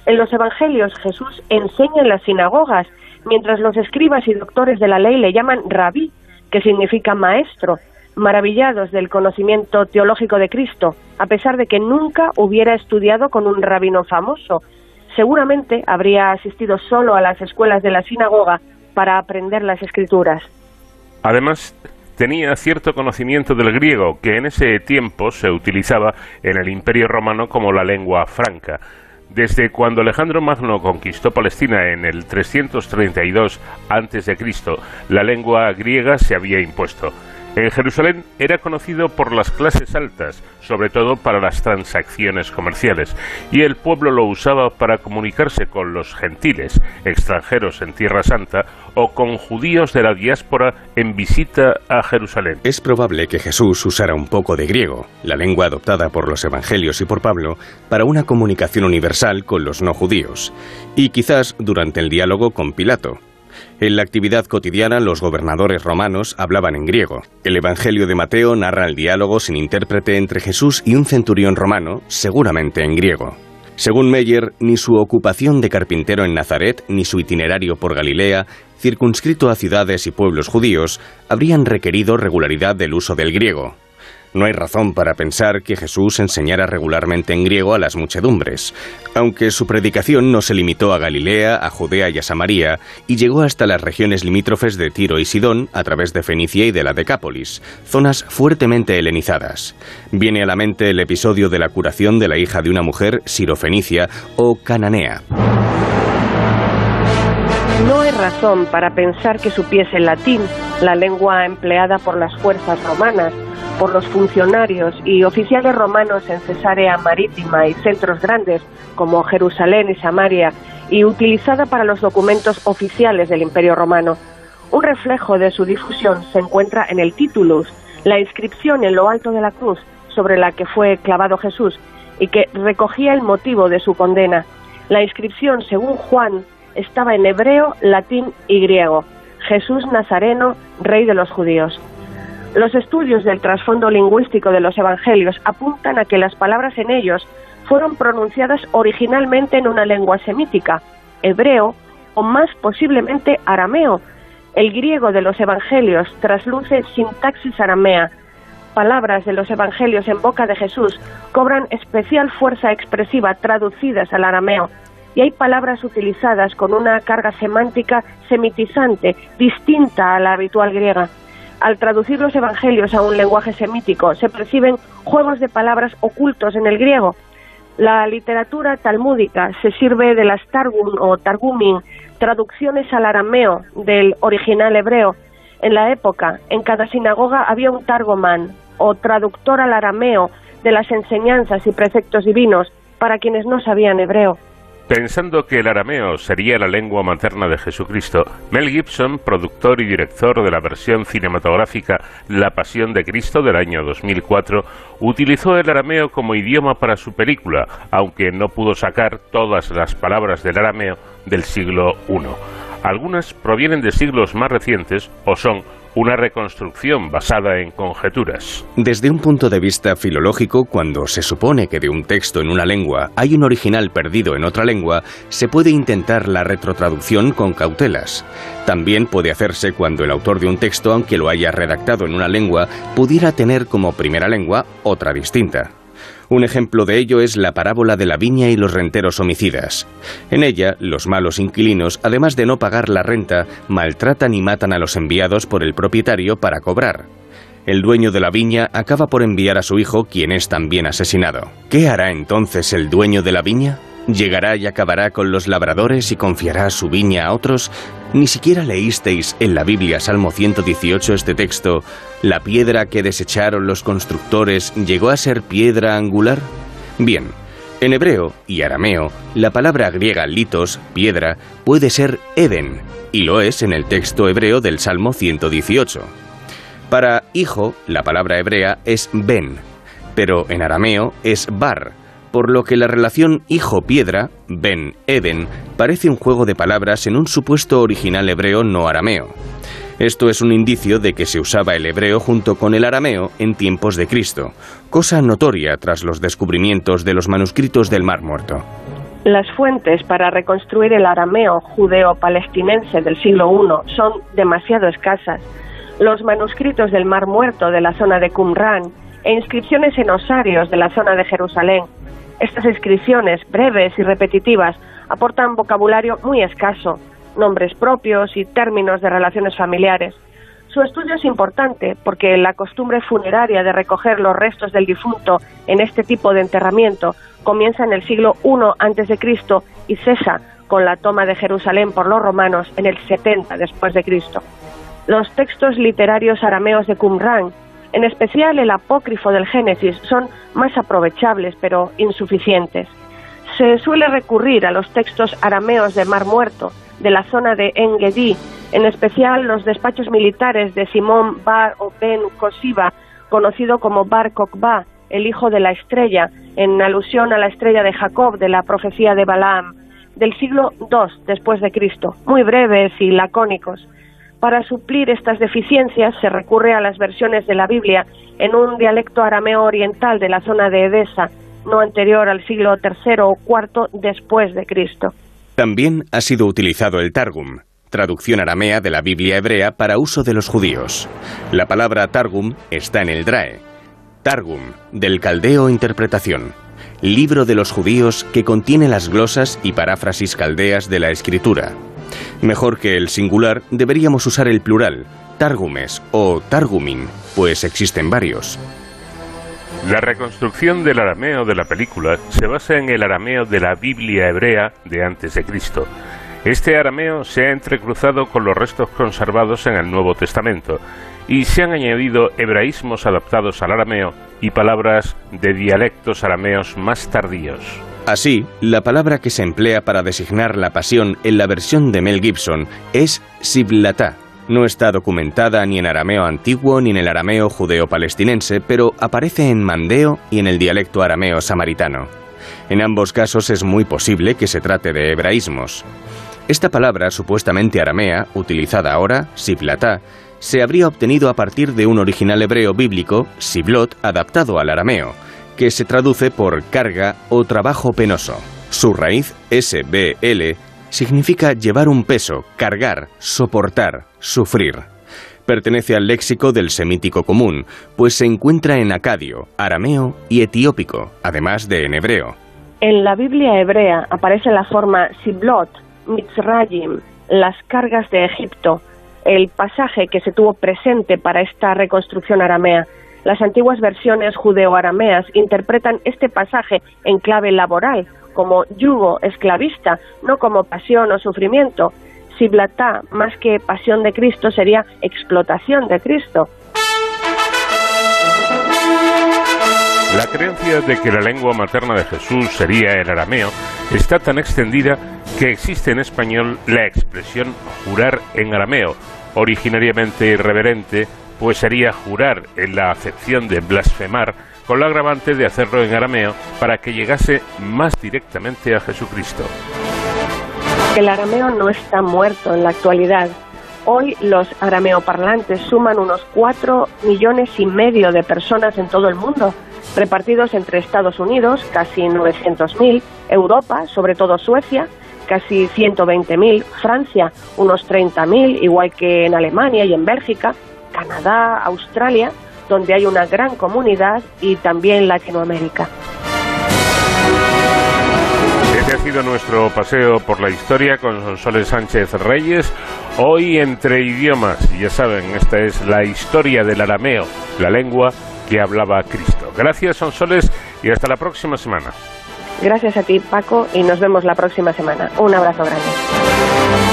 En los evangelios Jesús enseña en las sinagogas, mientras los escribas y doctores de la ley le llaman rabí, que significa maestro, maravillados del conocimiento teológico de Cristo, a pesar de que nunca hubiera estudiado con un rabino famoso. Seguramente habría asistido solo a las escuelas de la sinagoga para aprender las escrituras. Además, tenía cierto conocimiento del griego, que en ese tiempo se utilizaba en el Imperio Romano como la lengua franca. Desde cuando Alejandro Magno conquistó Palestina en el 332 a.C., la lengua griega se había impuesto. En Jerusalén era conocido por las clases altas, sobre todo para las transacciones comerciales, y el pueblo lo usaba para comunicarse con los gentiles, extranjeros en Tierra Santa, o con judíos de la diáspora en visita a Jerusalén. Es probable que Jesús usara un poco de griego, la lengua adoptada por los evangelios y por Pablo, para una comunicación universal con los no judíos, y quizás durante el diálogo con Pilato. En la actividad cotidiana los gobernadores romanos hablaban en griego. El Evangelio de Mateo narra el diálogo sin intérprete entre Jesús y un centurión romano, seguramente en griego. Según Meyer, ni su ocupación de carpintero en Nazaret, ni su itinerario por Galilea, circunscrito a ciudades y pueblos judíos, habrían requerido regularidad del uso del griego. No hay razón para pensar que Jesús enseñara regularmente en griego a las muchedumbres, aunque su predicación no se limitó a Galilea, a Judea y a Samaria, y llegó hasta las regiones limítrofes de Tiro y Sidón a través de Fenicia y de la Decápolis, zonas fuertemente helenizadas. Viene a la mente el episodio de la curación de la hija de una mujer sirofenicia o cananea. No hay razón para pensar que supiese latín, la lengua empleada por las fuerzas romanas, por los funcionarios y oficiales romanos en Cesarea Marítima y centros grandes como Jerusalén y Samaria, y utilizada para los documentos oficiales del Imperio Romano. Un reflejo de su difusión se encuentra en el titulus, la inscripción en lo alto de la cruz sobre la que fue clavado Jesús y que recogía el motivo de su condena. La inscripción, según Juan, estaba en hebreo, latín y griego. Jesús Nazareno, rey de los judíos. Los estudios del trasfondo lingüístico de los evangelios apuntan a que las palabras en ellos fueron pronunciadas originalmente en una lengua semítica, hebreo o más posiblemente arameo. El griego de los evangelios trasluce sintaxis aramea. Palabras de los evangelios en boca de Jesús cobran especial fuerza expresiva traducidas al arameo y hay palabras utilizadas con una carga semántica semitizante distinta a la habitual griega. Al traducir los evangelios a un lenguaje semítico se perciben juegos de palabras ocultos en el griego. La literatura talmúdica se sirve de las targum o targumim, traducciones al arameo del original hebreo. En la época, en cada sinagoga había un targoman o traductor al arameo de las enseñanzas y preceptos divinos para quienes no sabían hebreo. Pensando que el arameo sería la lengua materna de Jesucristo, Mel Gibson, productor y director de la versión cinematográfica La Pasión de Cristo del año 2004, utilizó el arameo como idioma para su película, aunque no pudo sacar todas las palabras del arameo del siglo I. Algunas provienen de siglos más recientes o son una reconstrucción basada en conjeturas. Desde un punto de vista filológico, cuando se supone que de un texto en una lengua hay un original perdido en otra lengua, se puede intentar la retrotraducción con cautelas. También puede hacerse cuando el autor de un texto, aunque lo haya redactado en una lengua, pudiera tener como primera lengua otra distinta. Un ejemplo de ello es la parábola de la viña y los renteros homicidas. En ella, los malos inquilinos, además de no pagar la renta, maltratan y matan a los enviados por el propietario para cobrar. El dueño de la viña acaba por enviar a su hijo, quien es también asesinado. ¿Qué hará entonces el dueño de la viña? ¿Llegará y acabará con los labradores y confiará su viña a otros? ¿Ni siquiera leísteis en la Biblia Salmo 118 este texto? ¿La piedra que desecharon los constructores llegó a ser piedra angular? Bien, en hebreo y arameo, la palabra griega litos, piedra, puede ser Eden, y lo es en el texto hebreo del Salmo 118. Para hijo, la palabra hebrea es ben, pero en arameo es bar, por lo que la relación hijo-piedra, Ben Eden, parece un juego de palabras en un supuesto original hebreo no arameo. Esto es un indicio de que se usaba el hebreo junto con el arameo en tiempos de Cristo, cosa notoria tras los descubrimientos de los manuscritos del Mar Muerto. Las fuentes para reconstruir el arameo judeo-palestinense del siglo I son demasiado escasas. Los manuscritos del Mar Muerto de la zona de Qumran e inscripciones en osarios de la zona de Jerusalén estas inscripciones, breves y repetitivas, aportan vocabulario muy escaso, nombres propios y términos de relaciones familiares. Su estudio es importante porque la costumbre funeraria de recoger los restos del difunto en este tipo de enterramiento comienza en el siglo I a.C. y cesa con la toma de Jerusalén por los romanos en el 70 después de Cristo. Los textos literarios arameos de Qumran en especial el apócrifo del Génesis, son más aprovechables pero insuficientes. Se suele recurrir a los textos arameos de Mar Muerto, de la zona de Engedi, en especial los despachos militares de Simón Bar o Ben Kosiba, conocido como Bar Kokba, el hijo de la estrella, en alusión a la estrella de Jacob de la profecía de Balaam, del siglo II después de Cristo, muy breves y lacónicos. Para suplir estas deficiencias se recurre a las versiones de la Biblia en un dialecto arameo oriental de la zona de Edesa, no anterior al siglo III o IV después de Cristo. También ha sido utilizado el Targum, traducción aramea de la Biblia hebrea para uso de los judíos. La palabra Targum está en el Drae. Targum, del caldeo interpretación. Libro de los judíos que contiene las glosas y paráfrasis caldeas de la escritura. Mejor que el singular, deberíamos usar el plural, Targumes o Targumin, pues existen varios. La reconstrucción del arameo de la película se basa en el arameo de la Biblia hebrea de antes de Cristo. Este arameo se ha entrecruzado con los restos conservados en el Nuevo Testamento y se han añadido hebraísmos adaptados al arameo y palabras de dialectos arameos más tardíos. Así, la palabra que se emplea para designar la pasión en la versión de Mel Gibson es Siblatá. No está documentada ni en arameo antiguo ni en el arameo judeo-palestinense, pero aparece en mandeo y en el dialecto arameo samaritano. En ambos casos es muy posible que se trate de hebraísmos. Esta palabra supuestamente aramea, utilizada ahora, Siblatá, se habría obtenido a partir de un original hebreo bíblico, Siblot, adaptado al arameo, que se traduce por carga o trabajo penoso. Su raíz, SBL, significa llevar un peso, cargar, soportar, sufrir. Pertenece al léxico del semítico común, pues se encuentra en acadio, arameo y etiópico, además de en hebreo. En la Biblia hebrea aparece la forma Siblot, Mitzrayim, las cargas de Egipto, el pasaje que se tuvo presente para esta reconstrucción aramea. Las antiguas versiones judeo-arameas interpretan este pasaje en clave laboral, como yugo esclavista, no como pasión o sufrimiento. Siblatá, más que pasión de Cristo, sería explotación de Cristo. La creencia de que la lengua materna de Jesús sería el arameo está tan extendida que existe en español la expresión jurar en arameo, originariamente irreverente, pues sería jurar en la acepción de blasfemar, con la agravante de hacerlo en arameo para que llegase más directamente a Jesucristo. El arameo no está muerto en la actualidad. Hoy los arameoparlantes suman unos 4 millones y medio de personas en todo el mundo, repartidos entre Estados Unidos, casi 900.000, Europa, sobre todo Suecia, casi 120.000, Francia, unos 30.000, igual que en Alemania y en Bélgica, Canadá, Australia, donde hay una gran comunidad, y también Latinoamérica. Este ha sido nuestro paseo por la historia con Sonsoles Sánchez Reyes. Hoy entre idiomas, ya saben, esta es la historia del arameo, la lengua que hablaba Cristo. Gracias, Sonsoles, y hasta la próxima semana. Gracias a ti, Paco, y nos vemos la próxima semana. Un abrazo grande.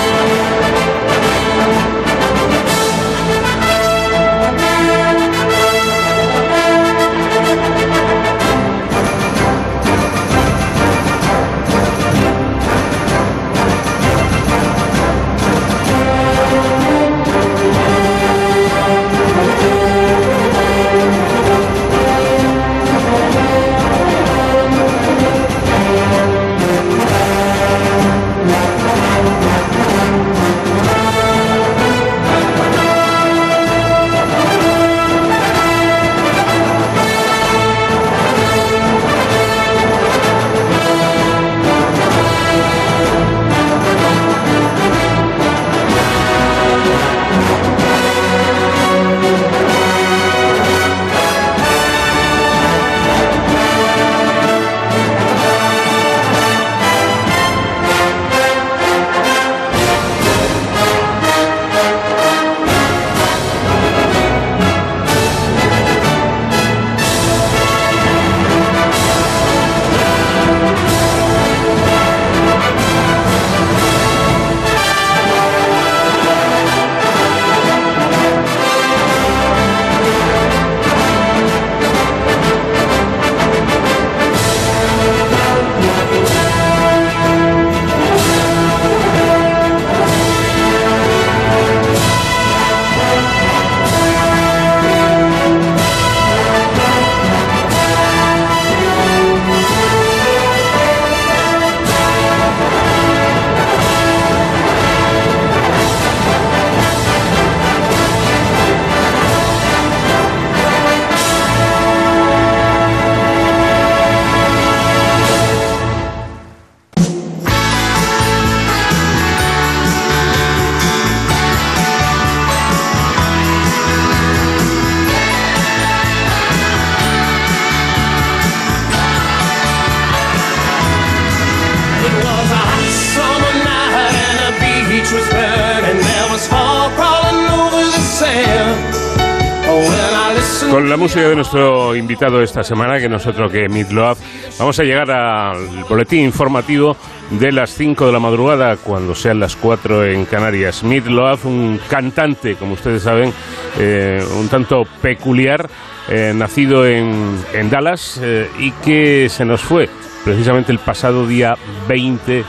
Con la música de nuestro invitado esta semana, que no es otro que Midlove, vamos a llegar al boletín informativo de las 5 de la madrugada, cuando sean las 4 en Canarias. Midlove, un cantante, como ustedes saben, eh, un tanto peculiar, eh, nacido en, en Dallas eh, y que se nos fue precisamente el pasado día 20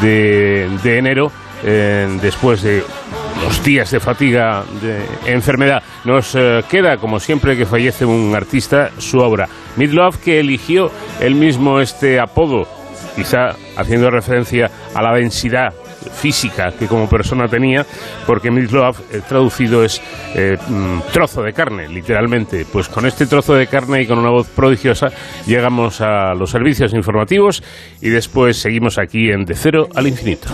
de, de enero, después de los días de fatiga, de enfermedad. Nos eh, queda, como siempre que fallece un artista, su obra. Midlove, que eligió él mismo este apodo, quizá haciendo referencia a la densidad física que como persona tenía, porque Midlove eh, traducido es eh, mm, trozo de carne, literalmente. Pues con este trozo de carne y con una voz prodigiosa llegamos a los servicios informativos y después seguimos aquí en De Cero al Infinito.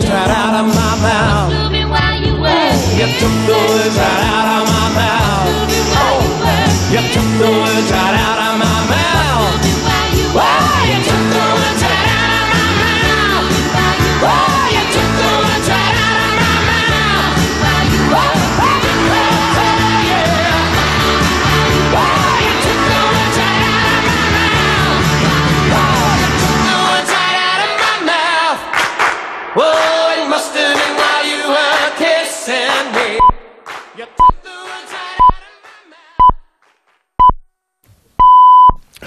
Words right out of my mouth. You took the words right out of my mouth. You took the words right out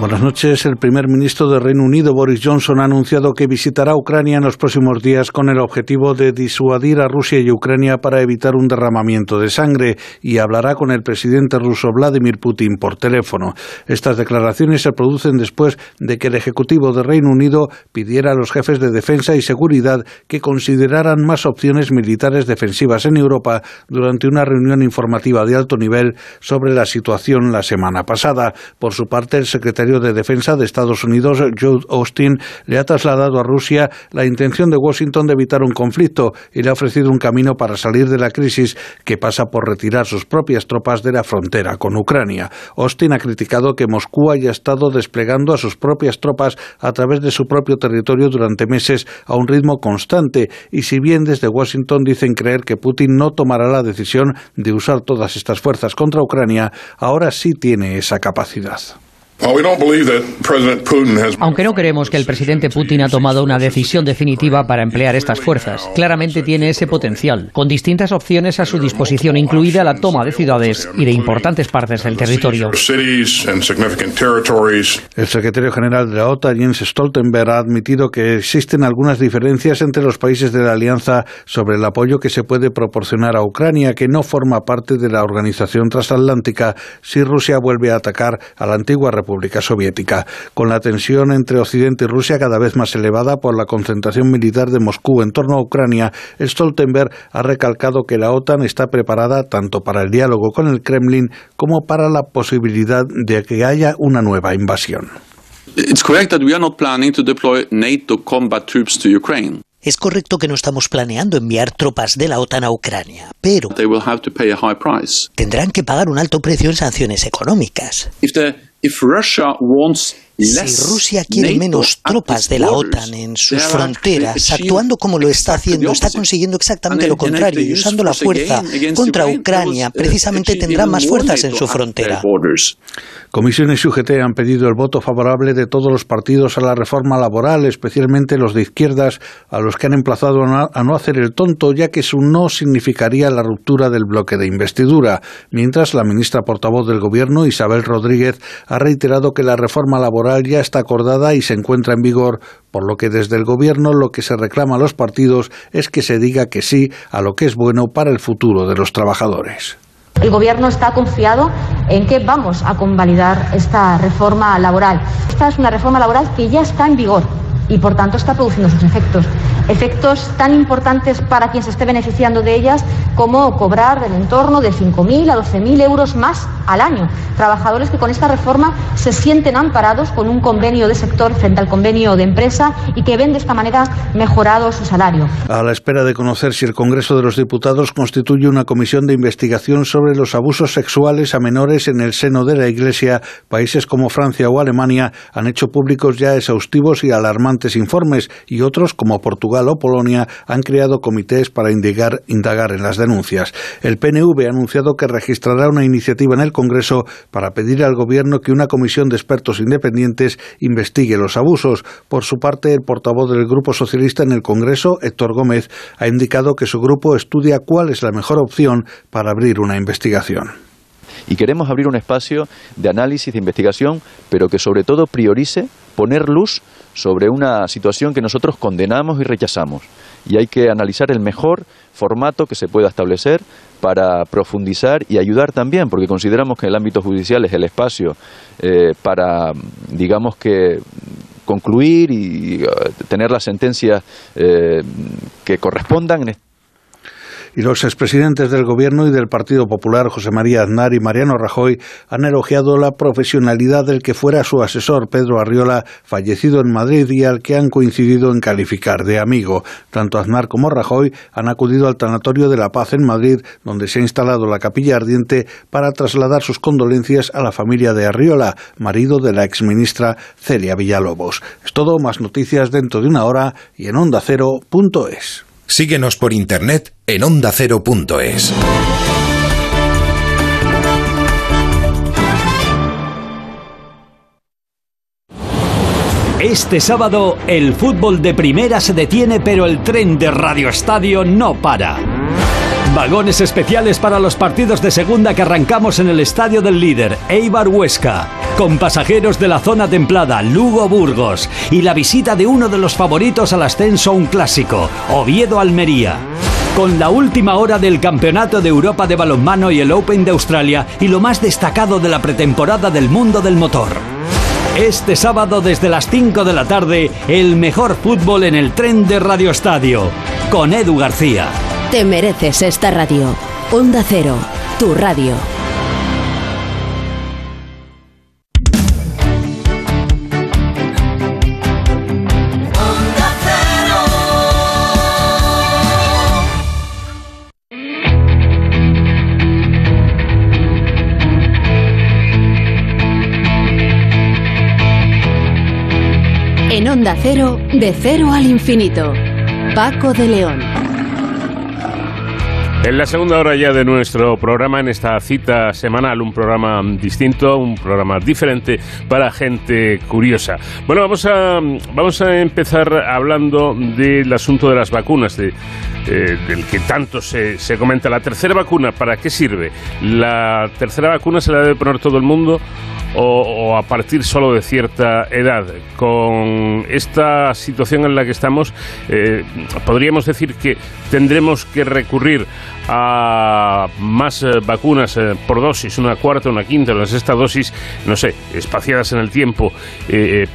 Buenas noches. El primer ministro de Reino Unido, Boris Johnson, ha anunciado que visitará Ucrania en los próximos días con el objetivo de disuadir a Rusia y Ucrania para evitar un derramamiento de sangre y hablará con el presidente ruso Vladimir Putin por teléfono. Estas declaraciones se producen después de que el Ejecutivo de Reino Unido pidiera a los jefes de defensa y seguridad que consideraran más opciones militares defensivas en Europa durante una reunión informativa de alto nivel sobre la situación la semana pasada. Por su parte, el secretario de Defensa de Estados Unidos, Jude Austin, le ha trasladado a Rusia la intención de Washington de evitar un conflicto y le ha ofrecido un camino para salir de la crisis que pasa por retirar sus propias tropas de la frontera con Ucrania. Austin ha criticado que Moscú haya estado desplegando a sus propias tropas a través de su propio territorio durante meses a un ritmo constante y si bien desde Washington dicen creer que Putin no tomará la decisión de usar todas estas fuerzas contra Ucrania, ahora sí tiene esa capacidad. Aunque no creemos que el presidente Putin ha tomado una decisión definitiva para emplear estas fuerzas, claramente tiene ese potencial, con distintas opciones a su disposición, incluida la toma de ciudades y de importantes partes del territorio. El secretario general de la OTAN, Jens Stoltenberg, ha admitido que existen algunas diferencias entre los países de la alianza sobre el apoyo que se puede proporcionar a Ucrania, que no forma parte de la organización transatlántica si Rusia vuelve a atacar a la antigua República Soviética. Con la tensión entre Occidente y Rusia cada vez más elevada por la concentración militar de Moscú en torno a Ucrania, Stoltenberg ha recalcado que la OTAN está preparada tanto para el diálogo con el Kremlin como para la posibilidad de que haya una nueva invasión. Es correcto que no estamos planeando enviar tropas de la OTAN a Ucrania, pero tendrán que pagar un alto precio en sanciones económicas. if Russia wants Si Rusia quiere menos tropas de la OTAN en sus fronteras, actuando como lo está haciendo, está consiguiendo exactamente lo contrario y usando la fuerza contra Ucrania, precisamente tendrá más fuerzas en su frontera. Comisiones y UGT han pedido el voto favorable de todos los partidos a la reforma laboral, especialmente los de izquierdas, a los que han emplazado a no hacer el tonto, ya que su no significaría la ruptura del bloque de investidura, mientras la ministra portavoz del Gobierno, Isabel Rodríguez, ha reiterado que la reforma laboral ya está acordada y se encuentra en vigor, por lo que desde el Gobierno lo que se reclama a los partidos es que se diga que sí a lo que es bueno para el futuro de los trabajadores. El Gobierno está confiado en que vamos a convalidar esta reforma laboral. Esta es una reforma laboral que ya está en vigor y por tanto está produciendo sus efectos. Efectos tan importantes para quien se esté beneficiando de ellas como cobrar del entorno de 5.000 a 12.000 euros más al año. Trabajadores que con esta reforma se sienten amparados con un convenio de sector frente al convenio de empresa y que ven de esta manera mejorado su salario. A la espera de conocer si el Congreso de los Diputados constituye una comisión de investigación sobre los abusos sexuales a menores en el seno de la Iglesia, países como Francia o Alemania han hecho públicos ya exhaustivos y alarmantes informes y otros, como Portugal o Polonia, han creado comités para indagar, en las denuncias. El PNV ha anunciado que registrará una iniciativa en el Congreso para pedir al Gobierno que una comisión de expertos independientes investigue los abusos. Por su parte, el portavoz del Grupo Socialista en el Congreso, Héctor Gómez, ha indicado que su grupo estudia cuál es la mejor opción para abrir una investigación y queremos abrir un espacio de análisis, de investigación, pero que sobre todo priorice poner luz sobre una situación que nosotros condenamos y rechazamos. Y hay que analizar el mejor formato que se pueda establecer para profundizar y ayudar también, porque consideramos que el ámbito judicial es el espacio eh, para, digamos que, concluir y uh, tener las sentencias eh, que correspondan en este y los expresidentes del Gobierno y del Partido Popular, José María Aznar y Mariano Rajoy, han elogiado la profesionalidad del que fuera su asesor, Pedro Arriola, fallecido en Madrid y al que han coincidido en calificar de amigo. Tanto Aznar como Rajoy han acudido al Tanatorio de la Paz en Madrid, donde se ha instalado la capilla ardiente para trasladar sus condolencias a la familia de Arriola, marido de la exministra Celia Villalobos. Es todo, más noticias dentro de una hora y en ondacero.es. Síguenos por internet en ondacero.es. Este sábado el fútbol de primera se detiene pero el tren de Radio Estadio no para. Vagones especiales para los partidos de segunda que arrancamos en el estadio del líder, Eibar Huesca, con pasajeros de la zona templada, Lugo Burgos, y la visita de uno de los favoritos al ascenso a un clásico, Oviedo Almería. Con la última hora del Campeonato de Europa de Balonmano y el Open de Australia y lo más destacado de la pretemporada del mundo del motor. Este sábado desde las 5 de la tarde, el mejor fútbol en el tren de Radio Estadio, con Edu García. Te mereces esta radio. Onda Cero, tu radio. En Onda Cero, de cero al infinito. Paco de León. En la segunda hora ya de nuestro programa, en esta cita semanal, un programa distinto, un programa diferente para gente curiosa. Bueno, vamos a, vamos a empezar hablando del asunto de las vacunas, eh, del que tanto se, se comenta. La tercera vacuna, ¿para qué sirve? ¿La tercera vacuna se la debe poner todo el mundo? O, a partir solo de cierta edad. Con esta situación en la que estamos, eh, podríamos decir que tendremos que recurrir a más eh, vacunas eh, por dosis, una cuarta, una quinta, una sexta dosis, no sé, espaciadas en el tiempo,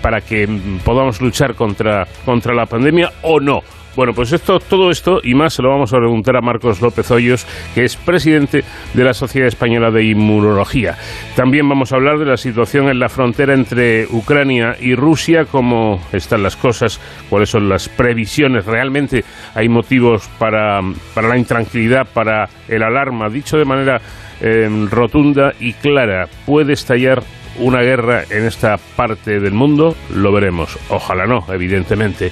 para que podamos luchar contra, contra la pandemia o no. Bueno, pues esto, todo esto y más se lo vamos a preguntar a Marcos López Hoyos, que es presidente de la Sociedad Española de Inmunología. También vamos a hablar de la situación en la frontera entre Ucrania y Rusia, cómo están las cosas, cuáles son las previsiones. Realmente hay motivos para, para la intranquilidad, para el alarma. Dicho de manera eh, rotunda y clara, puede estallar una guerra en esta parte del mundo? Lo veremos. Ojalá no, evidentemente.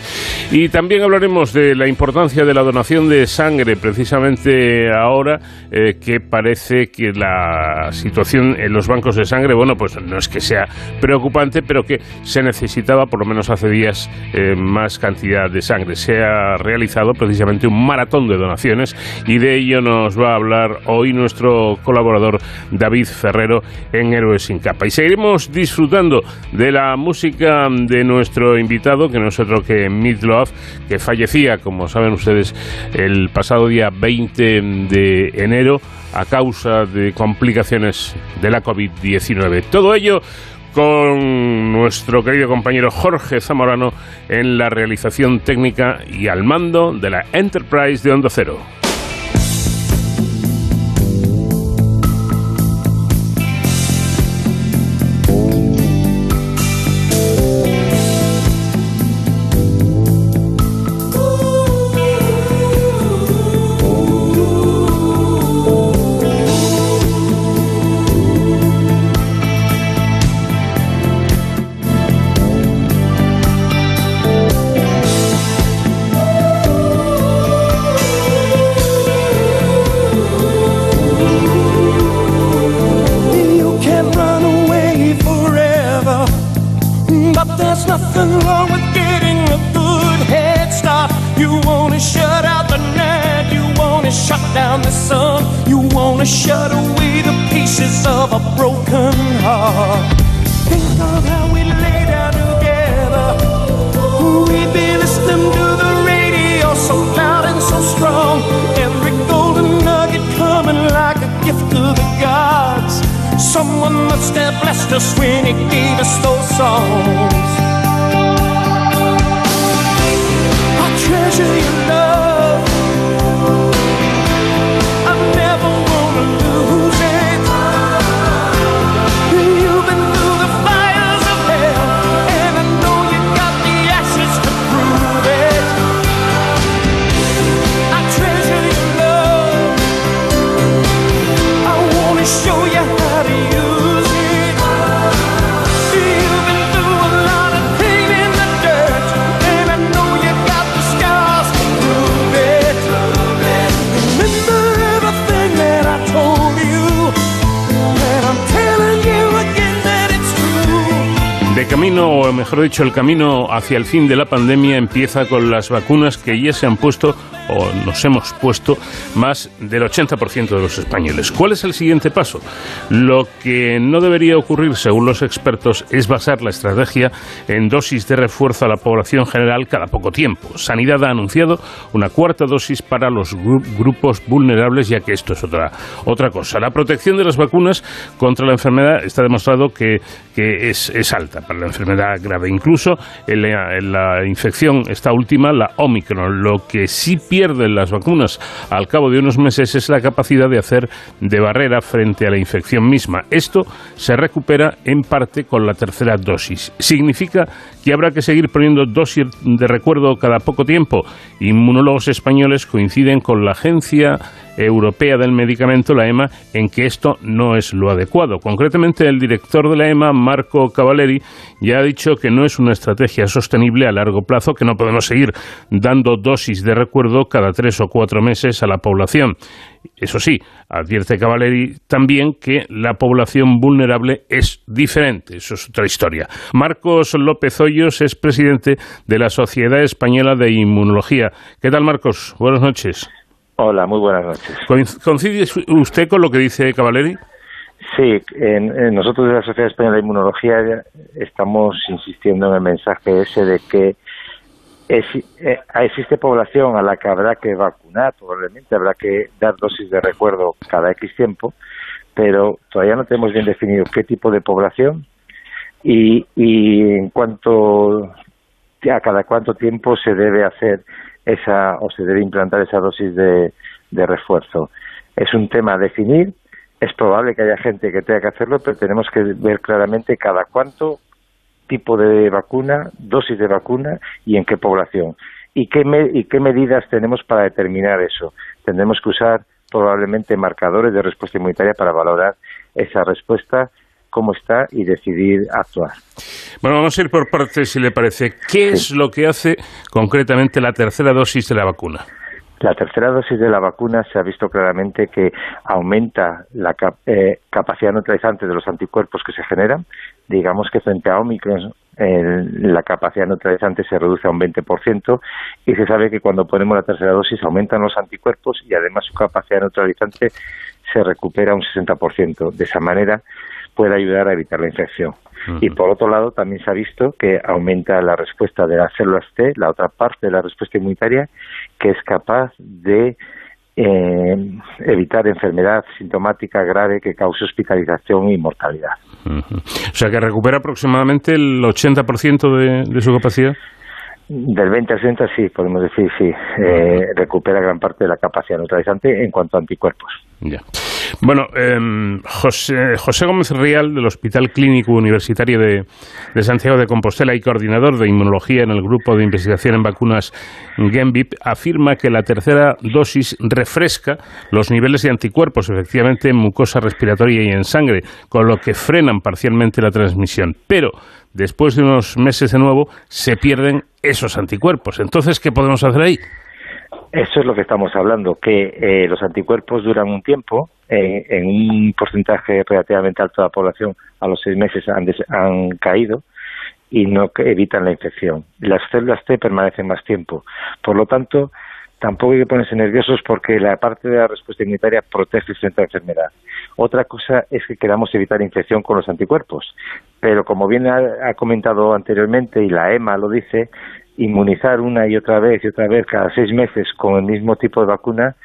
Y también hablaremos de la importancia de la donación de sangre, precisamente ahora eh, que parece que la situación en los bancos de sangre, bueno, pues no es que sea preocupante, pero que se necesitaba, por lo menos hace días, eh, más cantidad de sangre. Se ha realizado precisamente un maratón de donaciones y de ello nos va a hablar hoy nuestro colaborador David Ferrero en Héroes sin Capa. Seguiremos disfrutando de la música de nuestro invitado, que no es otro que Midlove, que fallecía, como saben ustedes, el pasado día 20 de enero a causa de complicaciones de la COVID-19. Todo ello con nuestro querido compañero Jorge Zamorano en la realización técnica y al mando de la Enterprise de Onda Cero. Dicho, el camino hacia el fin de la pandemia empieza con las vacunas que ya se han puesto o nos hemos puesto más del 80% de los españoles. ¿Cuál es el siguiente paso? Lo que no debería ocurrir, según los expertos, es basar la estrategia en dosis de refuerzo a la población general cada poco tiempo. Sanidad ha anunciado una cuarta dosis para los grupos vulnerables, ya que esto es otra, otra cosa. La protección de las vacunas contra la enfermedad está demostrado que, que es, es, alta para la enfermedad grave. Incluso en la, la infección, esta última, la Omicron, lo que sí pierden las vacunas al cabo de unos meses es la capacidad de hacer de barrera frente a la infección misma. Esto se recupera en parte con la tercera dosis. Significa que habrá que seguir poniendo dosis de recuerdo cada poco tiempo. Inmunólogos españoles coinciden con la Agencia Europea del Medicamento, la EMA, en que esto no es lo adecuado. Concretamente, el director de la EMA, Marco Cavaleri, ya ha dicho que no es una estrategia sostenible a largo plazo, que no podemos seguir dando dosis de recuerdo cada tres o cuatro meses a la población. Eso sí, advierte Cavaleri también que la población vulnerable es diferente. Eso es otra historia. Marcos López Hoyos es presidente de la Sociedad Española de Inmunología. ¿Qué tal, Marcos? Buenas noches. Hola, muy buenas noches. ¿Coinc- ¿Coincide usted con lo que dice Cavaleri? Sí, en- en nosotros de la Sociedad Española de Inmunología estamos insistiendo en el mensaje ese de que es- eh, existe población a la que habrá que vacunar, probablemente habrá que dar dosis de recuerdo cada X tiempo, pero todavía no tenemos bien definido qué tipo de población y, y en cuanto a cada cuánto tiempo se debe hacer esa o se debe implantar esa dosis de, de refuerzo. Es un tema a definir, es probable que haya gente que tenga que hacerlo, pero tenemos que ver claramente cada cuánto tipo de vacuna, dosis de vacuna y en qué población. ¿Y qué, me- y qué medidas tenemos para determinar eso? Tendremos que usar probablemente marcadores de respuesta inmunitaria para valorar esa respuesta, cómo está y decidir actuar. Bueno, vamos a ir por partes, si le parece. ¿Qué es lo que hace concretamente la tercera dosis de la vacuna? La tercera dosis de la vacuna se ha visto claramente que aumenta la cap- eh, capacidad neutralizante de los anticuerpos que se generan. Digamos que frente a Omicron el- la capacidad neutralizante se reduce a un 20% y se sabe que cuando ponemos la tercera dosis aumentan los anticuerpos y además su capacidad neutralizante se recupera un 60%. De esa manera puede ayudar a evitar la infección. Y por otro lado, también se ha visto que aumenta la respuesta de las células T, la otra parte de la respuesta inmunitaria, que es capaz de eh, evitar enfermedad sintomática grave que cause hospitalización y mortalidad. O sea, que recupera aproximadamente el 80% de, de su capacidad. Del 20 al 60 sí, podemos decir, sí, eh, recupera gran parte de la capacidad neutralizante en cuanto a anticuerpos. Ya. Bueno, em, José, José Gómez Rial, del Hospital Clínico Universitario de, de Santiago de Compostela y coordinador de inmunología en el Grupo de Investigación en Vacunas GEMBIP, afirma que la tercera dosis refresca los niveles de anticuerpos, efectivamente, en mucosa respiratoria y en sangre, con lo que frenan parcialmente la transmisión. Pero después de unos meses de nuevo, se pierden esos anticuerpos. Entonces, ¿qué podemos hacer ahí? Eso es lo que estamos hablando, que eh, los anticuerpos duran un tiempo, eh, en un porcentaje relativamente alto de la población a los seis meses han, des- han caído y no evitan la infección. Las células T permanecen más tiempo. Por lo tanto, tampoco hay que ponerse nerviosos porque la parte de la respuesta inmunitaria protege frente a la enfermedad. Otra cosa es que queramos evitar infección con los anticuerpos. Pero como bien ha comentado anteriormente y la EMA lo dice, inmunizar una y otra vez y otra vez cada seis meses con el mismo tipo de vacuna,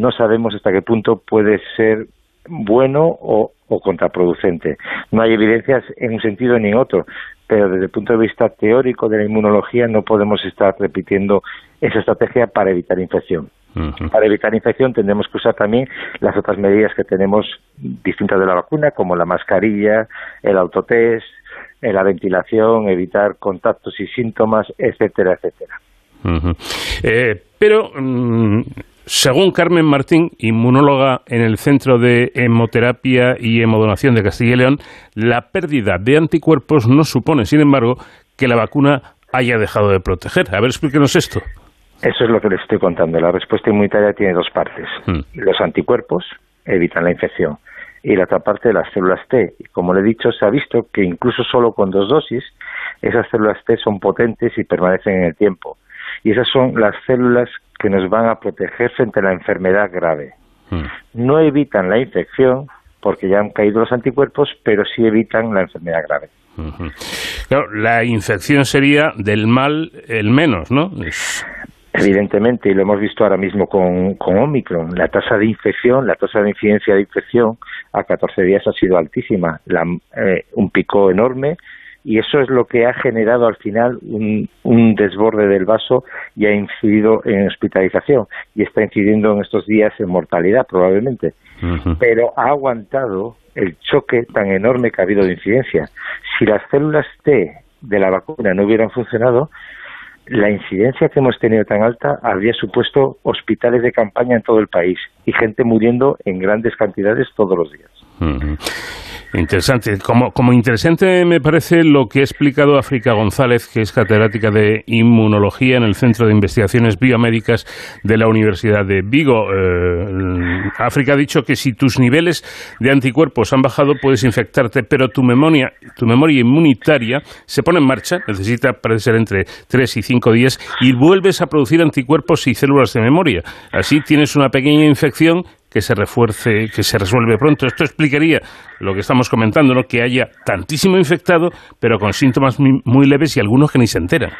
no sabemos hasta qué punto puede ser bueno o, o contraproducente. No hay evidencias en un sentido ni en otro, pero desde el punto de vista teórico de la inmunología no podemos estar repitiendo esa estrategia para evitar infección. Para evitar infección tendremos que usar también las otras medidas que tenemos distintas de la vacuna, como la mascarilla, el autotest, eh, la ventilación, evitar contactos y síntomas, etcétera, etcétera. Eh, pero, mm, según Carmen Martín, inmunóloga en el Centro de Hemoterapia y Hemodonación de Castilla y León, la pérdida de anticuerpos no supone, sin embargo, que la vacuna haya dejado de proteger. A ver, explíquenos esto. Eso es lo que les estoy contando. La respuesta inmunitaria tiene dos partes. Los anticuerpos evitan la infección y la otra parte las células T. Y como le he dicho, se ha visto que incluso solo con dos dosis, esas células T son potentes y permanecen en el tiempo. Y esas son las células que nos van a proteger frente a la enfermedad grave. No evitan la infección porque ya han caído los anticuerpos, pero sí evitan la enfermedad grave. Claro, la infección sería del mal el menos, ¿no? Evidentemente, y lo hemos visto ahora mismo con, con Omicron, la tasa de infección, la tasa de incidencia de infección a 14 días ha sido altísima, la- eh, un pico enorme, y eso es lo que ha generado al final un, un desborde del vaso y ha incidido en hospitalización, y está incidiendo en estos días en mortalidad probablemente. Pero ha aguantado el choque tan enorme que ha habido de incidencia. Si las células T de la vacuna no hubieran funcionado, la incidencia que hemos tenido tan alta habría supuesto hospitales de campaña en todo el país y gente muriendo en grandes cantidades todos los días. Interesante. Como, como interesante me parece lo que ha explicado África González, que es catedrática de inmunología en el Centro de Investigaciones Biomédicas de la Universidad de Vigo. Eh, África ha dicho que si tus niveles de anticuerpos han bajado puedes infectarte, pero tu memoria, tu memoria inmunitaria se pone en marcha, necesita parece ser entre 3 y 5 días, y vuelves a producir anticuerpos y células de memoria. Así tienes una pequeña infección que se refuerce, que se resuelve pronto. Esto explicaría lo que estamos comentando, ¿no? que haya tantísimo infectado, pero con síntomas muy, leves y algunos que ni se enteran.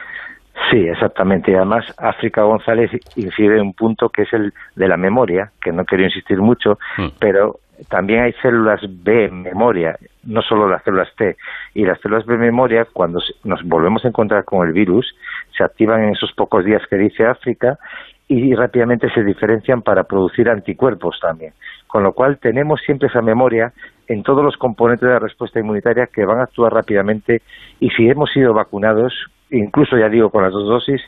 Sí, exactamente. Y además, África González incide en un punto que es el de la memoria, que no quiero insistir mucho, pero también hay células B en memoria, no solo las células T. Y las células B en memoria, cuando nos volvemos a encontrar con el virus, se activan en esos pocos días que dice África y rápidamente se diferencian para producir anticuerpos también. Con lo cual tenemos siempre esa memoria en todos los componentes de la respuesta inmunitaria que van a actuar rápidamente y si hemos sido vacunados, incluso ya digo con las dos dosis,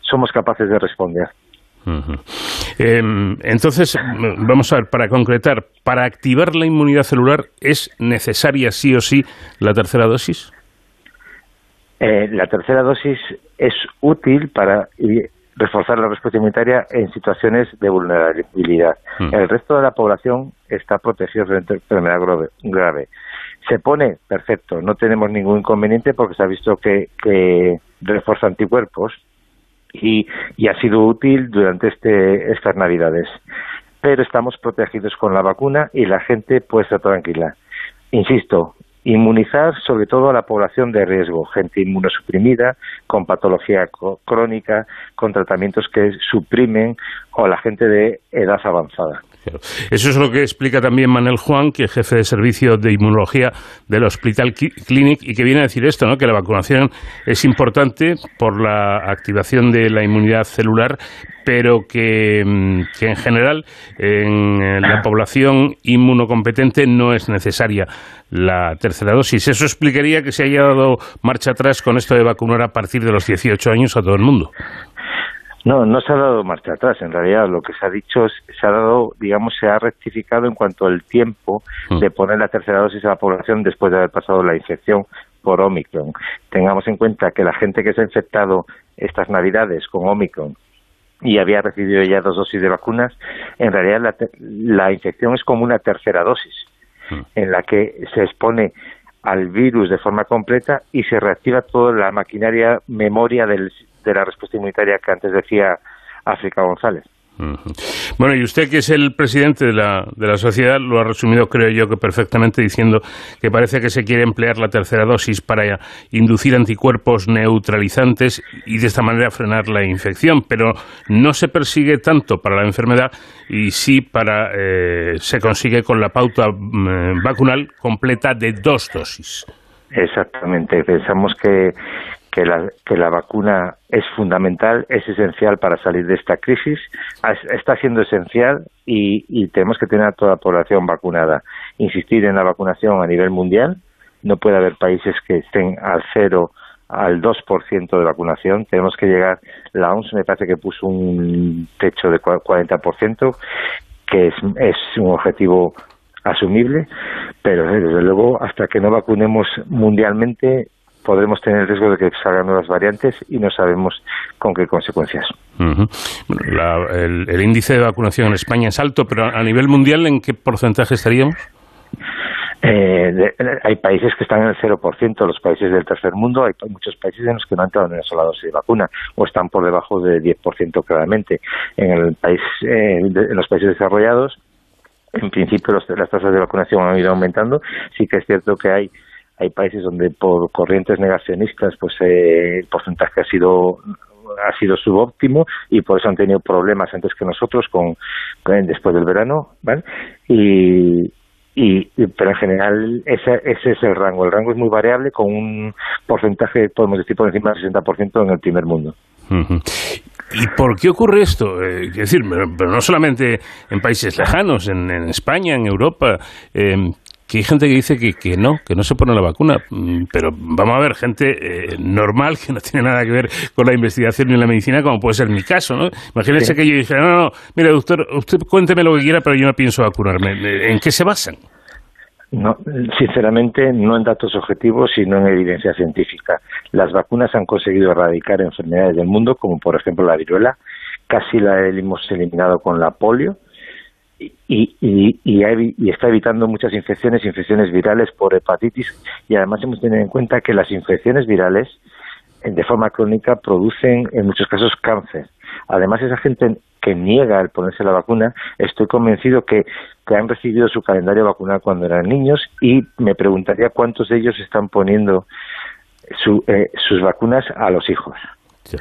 somos capaces de responder. Eh, entonces, vamos a ver, para concretar, para activar la inmunidad celular, ¿es necesaria sí o sí la tercera dosis? Eh, la tercera dosis es útil para reforzar la respuesta inmunitaria en situaciones de vulnerabilidad. Mm. El resto de la población está protegido frente a enfermedad grave. grave. Se pone perfecto, no tenemos ningún inconveniente porque se ha visto que, que refuerza anticuerpos y, y ha sido útil durante este, estas navidades. Pero estamos protegidos con la vacuna y la gente puede estar tranquila. Insisto, inmunizar sobre todo a la población de riesgo, gente inmunosuprimida, con patología crónica, con tratamientos que suprimen o la gente de edad avanzada. Claro. Eso es lo que explica también Manel Juan, que es jefe de servicio de inmunología del Hospital Clinic, y que viene a decir esto, ¿no? que la vacunación es importante por la activación de la inmunidad celular, pero que, mm, que en general en la población inmunocompetente no es necesaria la tercera dosis. Eso explicaría que se haya dado marcha atrás con esto de vacunar a partir de los 18 años a todo el mundo. No, no se ha dado marcha atrás. En realidad, lo que se ha dicho, es- se ha dado, digamos, se ha rectificado en cuanto al tiempo de poner la tercera dosis a la población después de haber pasado la infección por Omicron. Tengamos en cuenta que la gente que se ha infectado estas Navidades con Omicron y había recibido ya dos dosis de vacunas, en realidad la, la infección es como una tercera dosis, en la que se expone al virus de forma completa y se reactiva toda la maquinaria memoria del- de la respuesta inmunitaria que antes decía África González. Bueno, y usted que es el presidente de la, de la sociedad lo ha resumido, creo yo, que perfectamente diciendo que parece que se quiere emplear la tercera dosis para inducir anticuerpos neutralizantes y de esta manera frenar la infección, pero no se persigue tanto para la enfermedad y sí para eh, se consigue con la pauta mm, vacunal completa de dos dosis. Exactamente. Pensamos que, que, la, que la vacuna es fundamental, es esencial para salir de esta crisis, Es- está siendo esencial y, tenemos que tener a toda la población vacunada. Insistir en la vacunación a nivel mundial. No puede haber países que estén al cero al 2% de vacunación. Tenemos que llegar, la OMS me parece que puso un techo de cua- 40%, que es, es un objetivo asumible, pero desde luego hasta que no vacunemos mundialmente podremos tener el riesgo de que salgan nuevas variantes y no sabemos con qué consecuencias. La- el, el índice de vacunación en España es alto, pero a nivel mundial, ¿en qué porcentaje estaríamos? Eh, de- hay países que están en el 0%, los países del tercer mundo, hay muchos países en los que no han entrado en una sola dosis de vacuna o están por debajo del 10% claramente. En, el país, eh, de- en los países desarrollados, en principio los- las tasas de vacunación han ido aumentando. Sí que es cierto que hay hay países donde por corrientes negacionistas pues eh, el porcentaje ha sido ha sido subóptimo y por eso han tenido problemas antes que nosotros con, después del verano ¿vale? y, y pero en general ese, ese es el rango el rango es muy variable con un porcentaje podemos decir por encima del 60% en el primer mundo. ¿Y por qué ocurre esto? Eh, es decir, pero, pero no solamente en países lejanos, en, en España, en Europa. eh, que hay gente que dice que, que no, que no se pone la vacuna. Mm, Pero vamos a ver, gente eh, normal [laughs] que no tiene nada que ver con la investigación ni la medicina, como puede ser mi caso, ¿no? Imagínese Sí. que yo dijera, no, no, mire, doctor, usted cuénteme lo que quiera, pero yo no pienso vacunarme. ¿En qué se basan? No, sinceramente, no en datos objetivos, sino en evidencia científica. Las vacunas han conseguido erradicar enfermedades del mundo, como por ejemplo la viruela, casi la hemos eliminado con la polio, y, y, y, y está evitando muchas infecciones, infecciones virales por hepatitis, y además hemos tenido en cuenta que las infecciones virales, eh, de forma crónica, producen en muchos casos cáncer. Además, esa gente que niega el ponerse la vacuna, estoy convencido que, que han recibido su calendario vacunal cuando eran niños y me preguntaría cuántos de ellos están poniendo su- eh, sus vacunas a los hijos. Sí,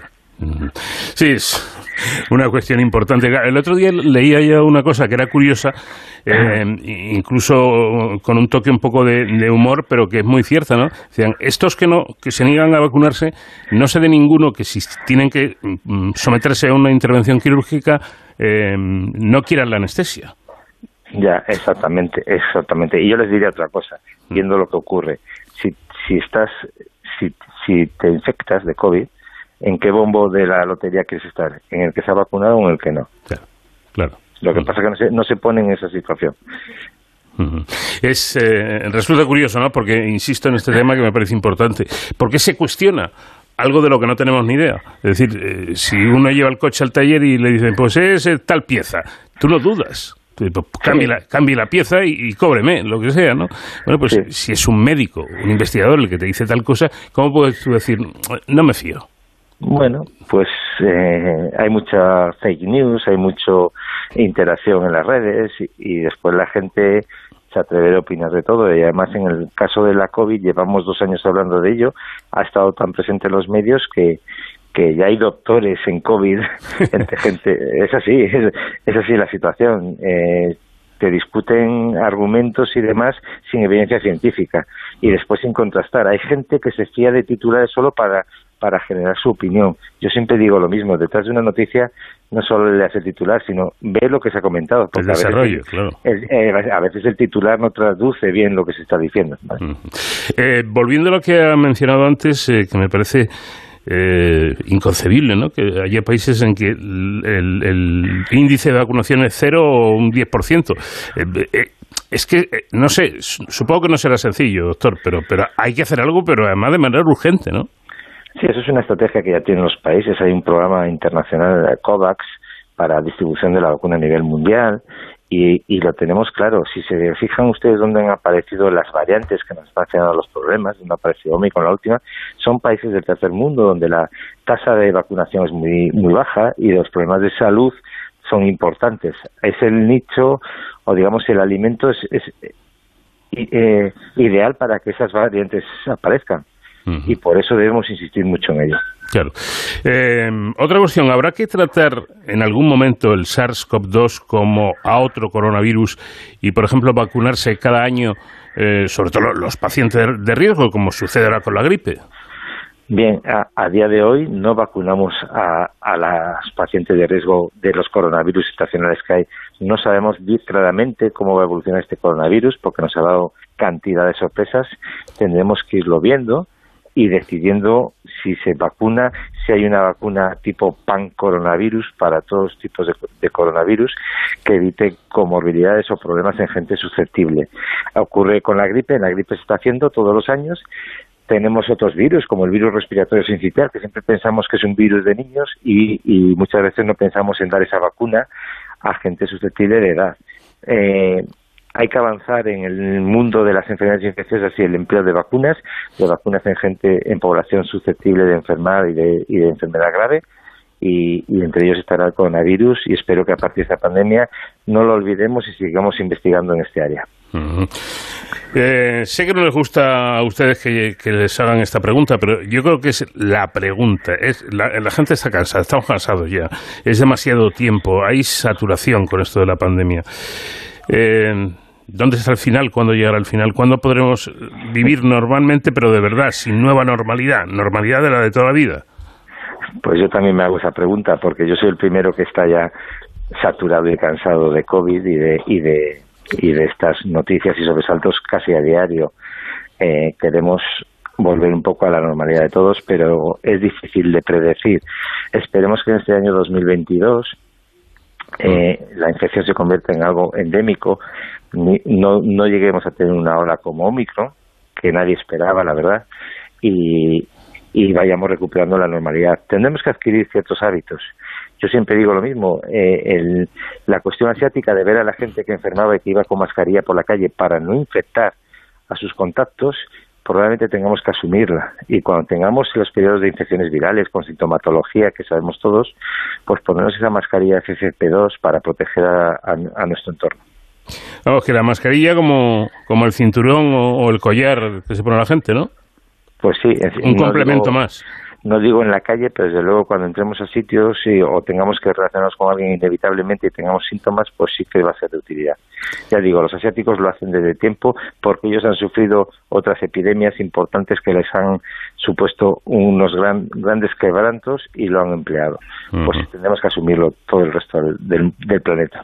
es una cuestión importante. El otro día leía ya una cosa que era curiosa, eh, incluso con un toque un poco de, de humor, pero que es muy cierta, ¿no? Decían, estos que no que se niegan a vacunarse, no sé de ninguno que si tienen que mm, someterse a una intervención quirúrgica, eh, no quieran la anestesia. Ya, exactamente, exactamente. Y yo les diría otra cosa, viendo lo que ocurre. Si, si estás, si, si te infectas de COVID, ¿en qué bombo de la lotería quieres estar? ¿En el que se ha vacunado o en el que no? Claro. Lo que pasa es que no se, no se pone en esa situación. Es, eh, resulta curioso, ¿no? Porque insisto en este tema que me parece importante. ¿Por qué se cuestiona algo de lo que no tenemos ni idea? Es decir, eh, si uno lleva el coche al taller y le dicen, pues es eh, tal pieza, tú no dudas. Pues, Cambie, la, cambie la pieza y, y cóbreme, lo que sea, ¿no? Bueno, pues si es un médico, un investigador el que te dice tal cosa, ¿cómo puedes tú decir, no me fío? Bueno, pues eh, hay mucha fake news, hay mucha interacción en las redes y, y después la gente se atreve a opinar de todo y además en el caso de la COVID llevamos dos años hablando de ello, ha estado tan presente en los medios que que ya hay doctores en COVID, [laughs] entre gente, es así, es, es así la situación. Eh, te discuten argumentos y demás sin evidencia científica y después sin contrastar. Hay gente que se fía de titulares solo para, para generar su opinión. Yo siempre digo lo mismo, detrás de una noticia no solo le hace el titular, sino ve lo que se ha comentado. El porque a veces desarrollo, claro. el- eh, a veces el titular no traduce bien lo que se está diciendo. ¿vale? Eh, volviendo a lo que ha mencionado antes, eh, que me parece eh, inconcebible, ¿no? Que haya países en que el, el- el índice de vacunación es cero o un 10%. Eh, eh, es que, no sé, su- supongo que no será sencillo, doctor, pero, pero hay que hacer algo, pero además de manera urgente, ¿no? Sí, eso es una estrategia que ya tienen los países. Hay un programa internacional, eh, COVAX, para distribución de la vacuna a nivel mundial y, y lo tenemos claro. Si se fijan ustedes dónde han aparecido las variantes que nos están generando los problemas, donde ha aparecido Omicron la última, son países del tercer mundo donde la tasa de vacunación es muy, muy baja y los problemas de salud son importantes. Es el nicho o digamos el alimento es, es i- eh, ideal para que esas variantes aparezcan y por eso debemos insistir mucho en ello. Claro. Eh, otra cuestión, ¿habrá que tratar en algún momento el SARS-CoV-2 como a otro coronavirus y, por ejemplo, vacunarse cada año, eh, sobre todo los pacientes de, riesgo, como sucede ahora con la gripe? Bien, a, a día de hoy no vacunamos a, a las pacientes de riesgo de los coronavirus estacionales que hay. No sabemos claramente cómo va a evolucionar este coronavirus porque nos ha dado cantidad de sorpresas. Tendremos que irlo viendo y decidiendo si se vacuna, si hay una vacuna tipo pan coronavirus para todos tipos de, coronavirus que evite comorbilidades o problemas en gente susceptible. Ocurre con la gripe, la gripe se está haciendo todos los años tenemos otros virus, como el virus respiratorio sincitial, que siempre pensamos que es un virus de niños y, y muchas veces no pensamos en dar esa vacuna a gente susceptible de edad. Eh, hay que avanzar en el mundo de las enfermedades infecciosas y el empleo de vacunas, de vacunas en gente, en población susceptible de enfermar y de, y de enfermedad grave, y, entre ellos estará el coronavirus, y espero que a partir de esta pandemia no lo olvidemos y sigamos investigando en este área. Eh, sé que no les gusta a ustedes que, que les hagan esta pregunta, pero yo creo que es la pregunta. Es la, la gente está cansada, estamos cansados ya. Es demasiado tiempo, hay saturación con esto de la pandemia. Eh, ¿Dónde está el final? ¿Cuándo llegará el final? ¿Cuándo podremos vivir normalmente, pero de verdad, sin nueva normalidad? Normalidad de la de toda la vida. Pues yo también me hago esa pregunta porque yo soy el primero que está ya saturado y cansado de COVID y de, y de, y de estas noticias y sobresaltos casi a diario. Eh, queremos volver un poco a la normalidad de todos, pero es difícil de predecir. Esperemos que en este año 2022 eh, la infección se convierta en algo endémico, no, no lleguemos a tener una ola como Omicron, que nadie esperaba, la verdad, y, y vayamos recuperando la normalidad. Tendremos que adquirir ciertos hábitos. Yo siempre digo lo mismo, eh, el- la cuestión asiática de ver a la gente que enfermaba y que iba con mascarilla por la calle para no infectar a sus contactos, probablemente tengamos que asumirla. Y cuando tengamos los periodos de infecciones virales con sintomatología que sabemos todos, pues ponernos esa mascarilla FFP2 para proteger a, a- a nuestro entorno. Vamos, que la mascarilla como, como el cinturón o, o el collar que se pone la gente, ¿no? Pues sí, fin, Un no complemento digo- más. No digo en la calle, pero desde luego cuando entremos a sitios y- o tengamos que relacionarnos con alguien inevitablemente y tengamos síntomas, pues sí que va a ser de utilidad. Ya digo, los asiáticos lo hacen desde tiempo porque ellos han sufrido otras epidemias importantes que les han supuesto unos gran- grandes quebrantos y lo han empleado. Pues tendremos que asumirlo todo el resto del- del planeta.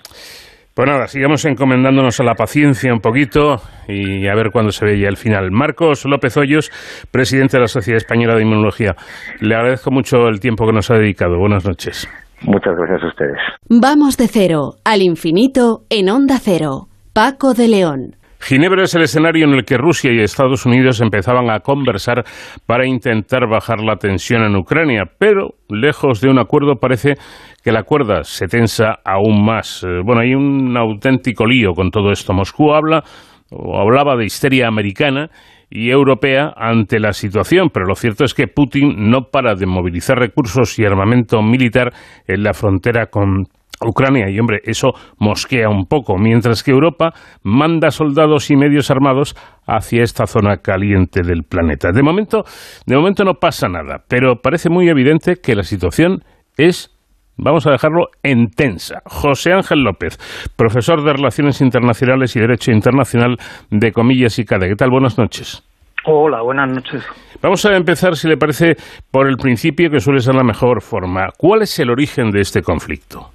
Pues nada, sigamos encomendándonos a la paciencia un poquito y a ver cuándo se ve ya el final. Marcos López Hoyos, presidente de la Sociedad Española de Inmunología. Le agradezco mucho el tiempo que nos ha dedicado. Buenas noches. Muchas gracias a ustedes. Vamos de cero al infinito en Onda Cero. Paco de León. Ginebra es el escenario en el que Rusia y Estados Unidos empezaban a conversar para intentar bajar la tensión en Ucrania, pero lejos de un acuerdo parece que la cuerda se tensa aún más. Eh, Bueno, hay un auténtico lío con todo esto. Moscú habla o hablaba de histeria americana y europea ante la situación, pero lo cierto es que Putin no para de movilizar recursos y armamento militar en la frontera con Ucrania y hombre, eso mosquea un poco, mientras que Europa manda soldados y medios armados hacia esta zona caliente del planeta. De momento, de momento no pasa nada, pero parece muy evidente que la situación es Vamos a dejarlo en tensa. José Ángel López, profesor de Relaciones Internacionales y Derecho Internacional de Comillas y CADE. ¿Qué tal? Buenas noches. Hola, buenas noches. Vamos a empezar, si le parece, por el principio, que suele ser la mejor forma. ¿Cuál es el origen de este conflicto?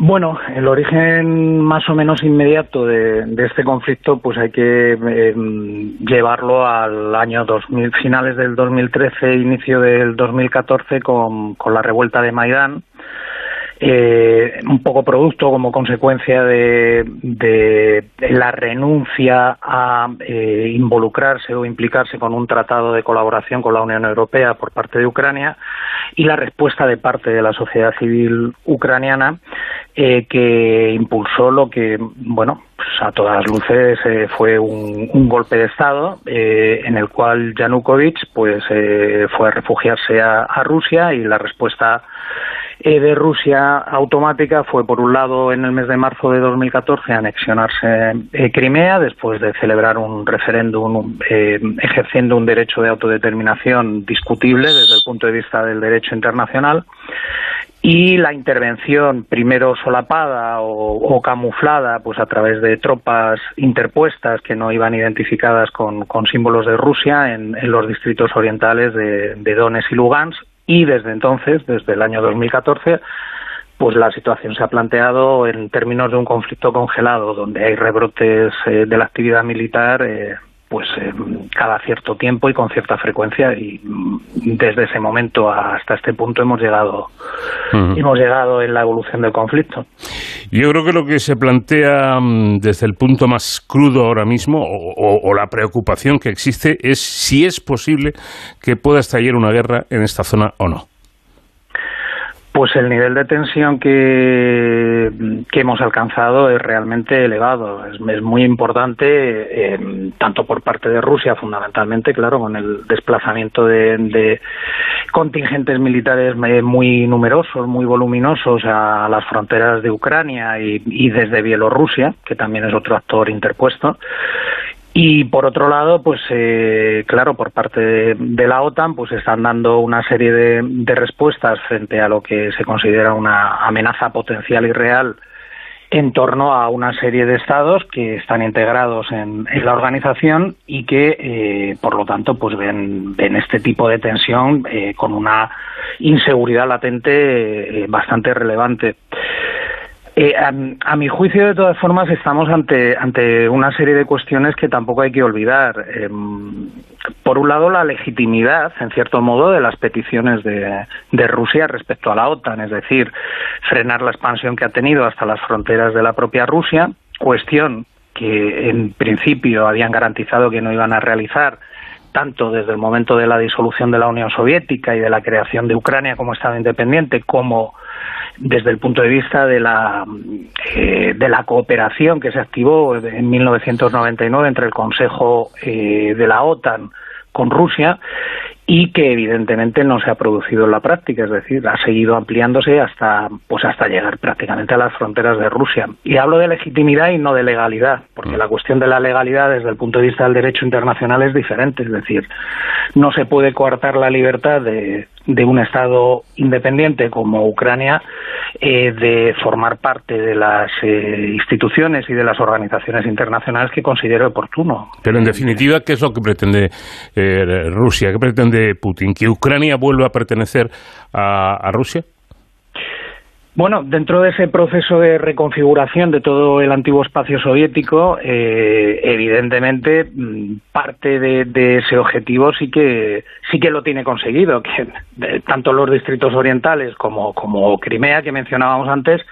Bueno, el origen más o menos inmediato de, de este conflicto, pues hay que eh, llevarlo al año 2000, finales del 2013, inicio del 2014, con, con la revuelta de Maidán. Eh, un poco producto como consecuencia de, de la renuncia a eh, involucrarse o implicarse con un tratado de colaboración con la Unión Europea por parte de Ucrania y la respuesta de parte de la sociedad civil ucraniana eh, que impulsó lo que, bueno, pues a todas luces eh, fue un, un golpe de Estado eh, en el cual Yanukovych pues eh, fue a refugiarse a, a Rusia y la respuesta eh, de Rusia automática fue, por un lado, en el mes de marzo de 2014 anexionarse eh, Crimea después de celebrar un referéndum eh, ejerciendo un derecho de autodeterminación discutible desde el punto de vista del derecho internacional y la intervención primero solapada o, camuflada pues a través de tropas interpuestas que no iban identificadas con, símbolos de Rusia en, en los distritos orientales de, de Donetsk y Lugansk y desde entonces, desde el año 2014, pues la situación se ha planteado en términos de un conflicto congelado, donde hay rebrotes eh, de la actividad militar eh, pues eh, cada cierto tiempo y con cierta frecuencia y desde ese momento hasta este punto hemos llegado hemos llegado en la evolución del conflicto. Yo creo que lo que se plantea mm, desde el punto más crudo ahora mismo, o, o- o la preocupación que existe, es si es posible que pueda estallar una guerra en esta zona o no. Pues el nivel de tensión que, hemos alcanzado es realmente elevado. Es, muy importante, eh, tanto por parte de Rusia, fundamentalmente, claro, con el desplazamiento de, contingentes militares eh, muy numerosos, muy voluminosos a las fronteras de Ucrania y desde Bielorrusia, que también es otro actor interpuesto. Y por otro lado, pues eh, claro, por parte de, la OTAN, pues están dando una serie de, de respuestas frente a lo que se considera una amenaza potencial y real en torno a una serie de estados que están integrados en, la organización y que, eh, por lo tanto, pues ven, ven este tipo de tensión eh, con una inseguridad latente eh, bastante relevante. Eh, a, mi juicio, de todas formas, estamos ante, ante una serie de cuestiones que tampoco hay que olvidar. Em, por un lado, la legitimidad, en cierto modo, de las peticiones de, de Rusia respecto a la OTAN, es decir, frenar la expansión que ha tenido hasta las fronteras de la propia Rusia, cuestión que en principio habían garantizado que no iban a realizar tanto desde el momento de la disolución de la Unión Soviética y de la creación de Ucrania como Estado independiente, como desde el punto de vista de la, eh, de la cooperación que se activó en 1999 entre el Consejo eh, de la OTAN con Rusia y que evidentemente no se ha producido en la práctica, es decir, ha seguido ampliándose hasta pues hasta llegar prácticamente a las fronteras de Rusia. Y hablo de legitimidad y no de legalidad, porque la cuestión de la legalidad desde el punto de vista del derecho internacional es diferente, es decir, no se puede coartar la libertad de, de un Estado independiente como Ucrania eh, de formar parte de las eh, instituciones y de las organizaciones internacionales que considere oportuno. Pero en definitiva, ¿qué es lo que pretende eh, Rusia? ¿Qué pretende Putin? ¿Que Ucrania vuelva a pertenecer a, a Rusia? Bueno, dentro de ese proceso de reconfiguración de todo el antiguo espacio soviético, eh, evidentemente mm, parte de, de, ese objetivo sí que sí que lo tiene conseguido, que de, tanto los distritos orientales como, como Crimea que mencionábamos antes,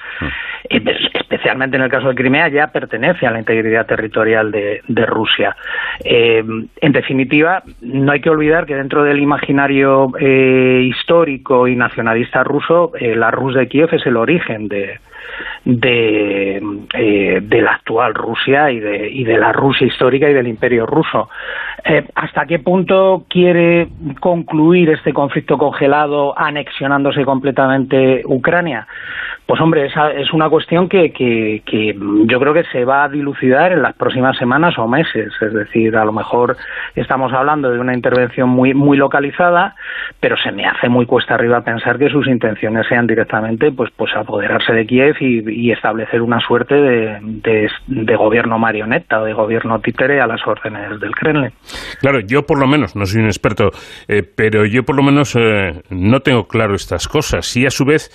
eh, especialmente en el caso de Crimea, ya pertenece a la integridad territorial de, Rusia. Eh, en definitiva, no hay que olvidar que dentro del imaginario eh, histórico y nacionalista ruso, la Rus de Kiev es el origen de, de, eh, de la actual Rusia y de, y de la Rusia histórica y del imperio ruso. Eh, ¿Hasta qué punto quiere concluir este conflicto congelado anexionándose completamente Ucrania? Pues hombre, esa es una cuestión que, que, que, yo creo que se va a dilucidar en las próximas semanas o meses. Es decir, a lo mejor estamos hablando de una intervención muy, muy localizada, pero se me hace muy cuesta arriba pensar que sus intenciones sean directamente pues, pues apoderarse de Kiev y, establecer una suerte de, gobierno marioneta o de gobierno títere a las órdenes del Kremlin. Claro, yo por lo menos, no soy un experto, eh, pero yo por lo menos eh, no tengo claro estas cosas. Y a su vez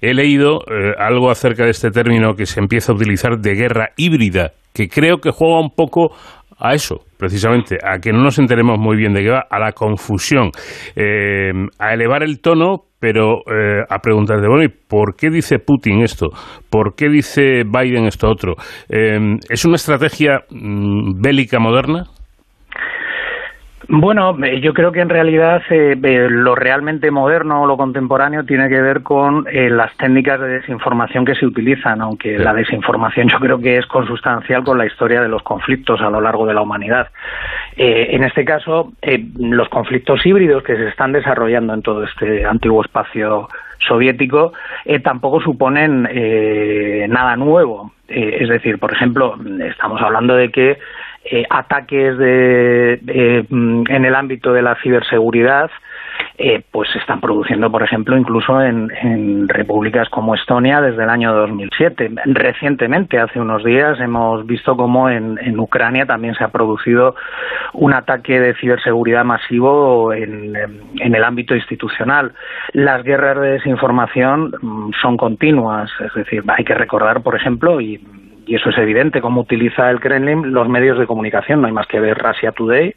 he leído eh, algo acerca de este término que se empieza a utilizar de guerra híbrida, que creo que juega un poco a eso, precisamente, a que no nos enteremos muy bien de qué va, a la confusión, eh, a elevar el tono, pero eh, a preguntarse, bueno, ¿y por qué dice Putin esto? ¿Por qué dice Biden esto otro? Eh, ¿Es una estrategia mmm, bélica moderna? Bueno, yo creo que en realidad eh, lo realmente moderno o lo contemporáneo tiene que ver con eh, las técnicas de desinformación que se utilizan, aunque la desinformación yo creo que es consustancial con la historia de los conflictos a lo largo de la humanidad. Eh, en este caso, los conflictos híbridos que se están desarrollando en todo este antiguo espacio soviético tampoco suponen nada nuevo. es decir, por ejemplo, estamos hablando de que eh, ataques de, eh, en el ámbito de la ciberseguridad eh, pues se están produciendo, por ejemplo, incluso en, en, repúblicas como Estonia desde el año 2007. Recientemente, hace unos días, hemos visto cómo en, Ucrania también se ha producido un ataque de ciberseguridad masivo en, en, el ámbito institucional. Las guerras de desinformación mm, son continuas, es decir, hay que recordar, por ejemplo, y y eso es evidente, cómo utiliza el Kremlin los medios de comunicación. No hay más que ver Russia Today,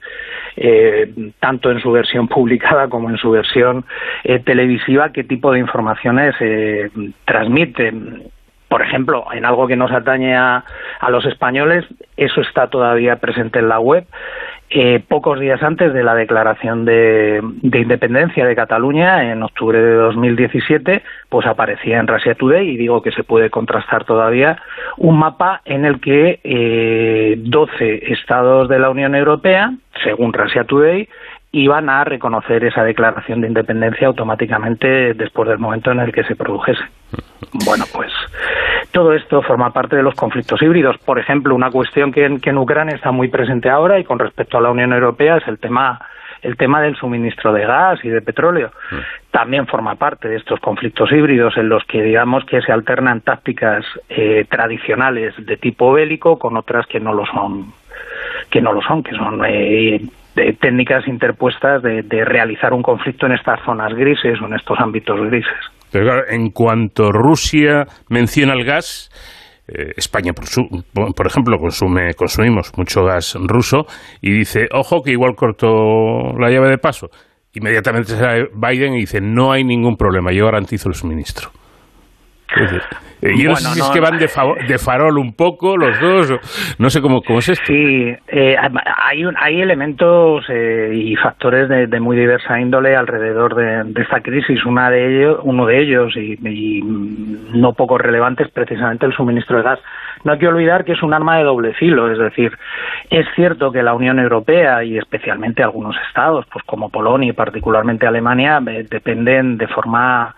eh, tanto en su versión [laughs] publicada como en su versión eh, televisiva, qué tipo de informaciones eh, transmite. Por ejemplo, en algo que nos atañe a, a los españoles, eso está todavía presente en la web. Eh, pocos días antes de la declaración de, de, independencia de Cataluña, en octubre de 2017, pues aparecía en Russia Today, y digo que se puede contrastar todavía, un mapa en el que eh, 12 estados de la Unión Europea, según Russia Today, iban a reconocer esa declaración de independencia automáticamente después del momento en el que se produjese. Bueno, pues todo esto forma parte de los conflictos híbridos. Por ejemplo, una cuestión que en, que en Ucrania está muy presente ahora y con respecto a la Unión Europea es el tema el tema del suministro de gas y de petróleo también forma parte de estos conflictos híbridos en los que digamos que se alternan tácticas eh, tradicionales de tipo bélico con otras que no lo son que no lo son que son eh, de técnicas interpuestas de, de realizar un conflicto en estas zonas grises o en estos ámbitos grises Pero claro, en cuanto Rusia menciona el gas, eh, España, por, su- por ejemplo, consume, consumimos mucho gas ruso y dice, ojo que igual cortó la llave de paso. Inmediatamente sale Biden y dice, no hay ningún problema, yo garantizo el suministro. Eh, yo no sé si es que van de, fa- de farol un poco los dos, no sé cómo, cómo es esto. Sí, eh, hay, un- hay elementos eh, y factores de, de muy diversa índole alrededor de, de esta crisis. Una de ellos, uno de ellos, y, y no poco relevante, es precisamente el suministro de gas. No hay que olvidar que es un arma de doble filo, es decir, es cierto que la Unión Europea y especialmente algunos estados, pues como Polonia y particularmente Alemania, eh, dependen de forma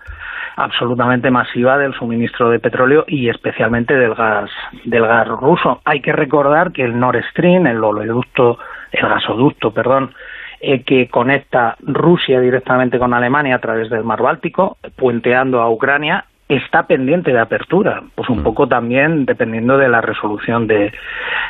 absolutamente masiva del suministro de petróleo y especialmente del gas del gas ruso. Hay que recordar que el Nord Stream, el oleoducto, el gasoducto, perdón, eh, que conecta Rusia directamente con Alemania a través del Mar Báltico, puenteando a Ucrania, está pendiente de apertura, pues un poco también dependiendo de la resolución de,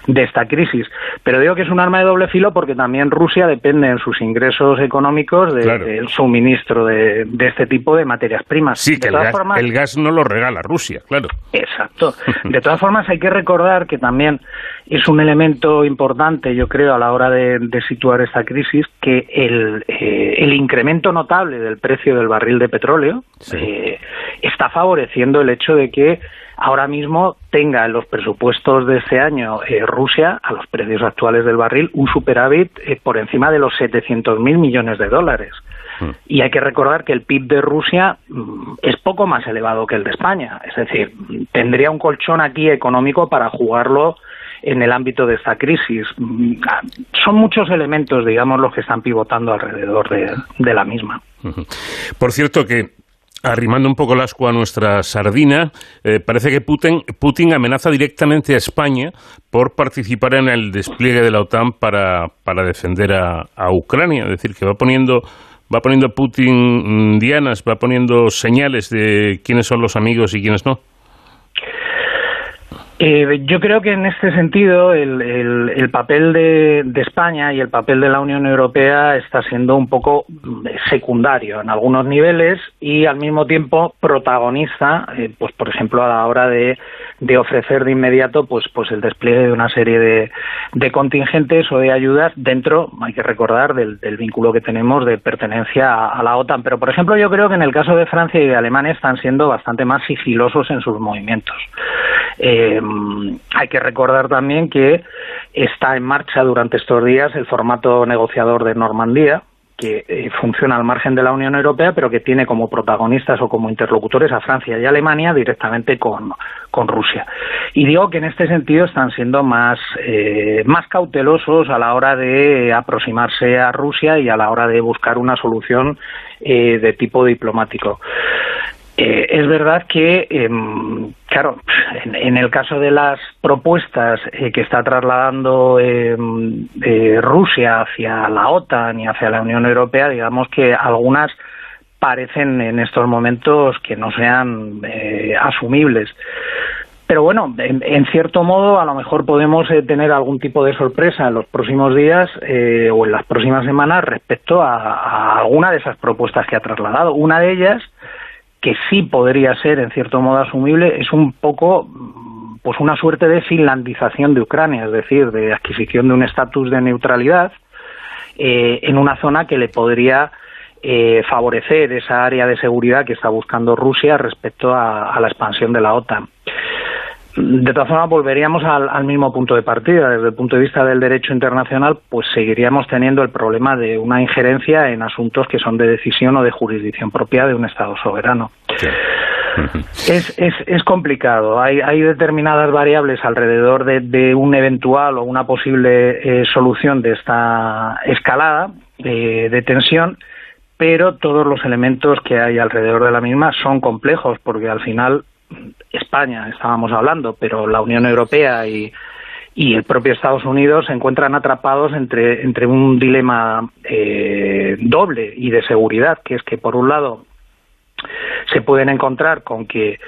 de esta crisis. Pero digo que es un arma de doble filo porque también Rusia depende en sus ingresos económicos de- Claro. del suministro de, de este tipo de materias primas. Sí, De que el todas gas, formas- el gas no lo regala Rusia, claro. Exacto. [laughs] De todas formas, hay que recordar que también es un elemento importante, yo creo, a la hora de, de situar esta crisis, que el, eh, el incremento notable del precio del barril de petróleo eh, está favoreciendo el hecho de que ahora mismo tenga en los presupuestos de este año eh, Rusia, a los precios actuales del barril, un superávit eh, por encima de los 700.000 millones de dólares. Y hay que recordar que el PIB de Rusia mm, es poco más elevado que el de España. Es decir, tendría un colchón aquí económico para jugarlo en el ámbito de esta crisis. Mm, Son muchos elementos, digamos, los que están pivotando alrededor de, la misma. Por cierto que Arrimando un poco el asco a nuestra sardina, eh, parece que Putin, Putin amenaza directamente a España por participar en el despliegue de la OTAN para, para defender a, a Ucrania. Es decir, que va poniendo, va poniendo Putin mm, dianas, va poniendo señales de quiénes son los amigos y quiénes no. Eh, yo creo que en este sentido el, el- el papel de, España y el papel de la Unión Europea está siendo un poco mm, secundario en algunos niveles y al mismo tiempo protagonista, eh, pues por ejemplo a la hora de, de ofrecer de inmediato pues pues el despliegue de una serie de, de contingentes o de ayudas dentro, hay que recordar, del, del vínculo que tenemos de pertenencia a, la OTAN. Pero por ejemplo yo creo que en el caso de Francia y de Alemania están siendo bastante más sigilosos en sus movimientos. Eh, hay que recordar también que está en marcha durante estos días el formato negociador de Normandía, que eh, funciona al margen de la Unión Europea, pero que tiene como protagonistas o como interlocutores a Francia y Alemania directamente con, con Rusia. Y digo que en este sentido están siendo más, eh, más cautelosos a la hora de aproximarse a Rusia y a la hora de buscar una solución eh, de tipo diplomático. Eh, es verdad que, em, claro, en, el caso de las propuestas eh, que está trasladando em, eh, Rusia hacia la OTAN y hacia la Unión Europea, digamos que algunas parecen en estos momentos que no sean asumibles. Pero bueno, en, en cierto modo, a lo mejor podemos tener algún tipo de sorpresa en los próximos días o en las próximas semanas respecto a alguna de esas propuestas que ha trasladado. Una de ellas, que sí podría ser en cierto modo asumible, es un poco pues una suerte de finlandización de Ucrania, es decir, de adquisición de un estatus de neutralidad eh, en una zona que le podría eh, favorecer esa área de seguridad que está buscando Rusia respecto a la expansión de la OTAN. De todas formas, volveríamos al, al mismo punto de partida. Desde el punto de vista del derecho internacional, pues seguiríamos teniendo el problema de una injerencia en asuntos que son de decisión o de jurisdicción propia de un Estado soberano. [laughs] Es, es, es complicado. Hay, hay determinadas variables alrededor de, de un eventual o una posible eh, solución de esta escalada eh, de tensión, pero todos los elementos que hay alrededor de la misma son complejos, porque al final España, estábamos hablando, pero la Unión Europea y, el propio Estados Unidos se encuentran atrapados entre, entre un dilema eh, doble y de seguridad, que es que, por un lado, se pueden encontrar con que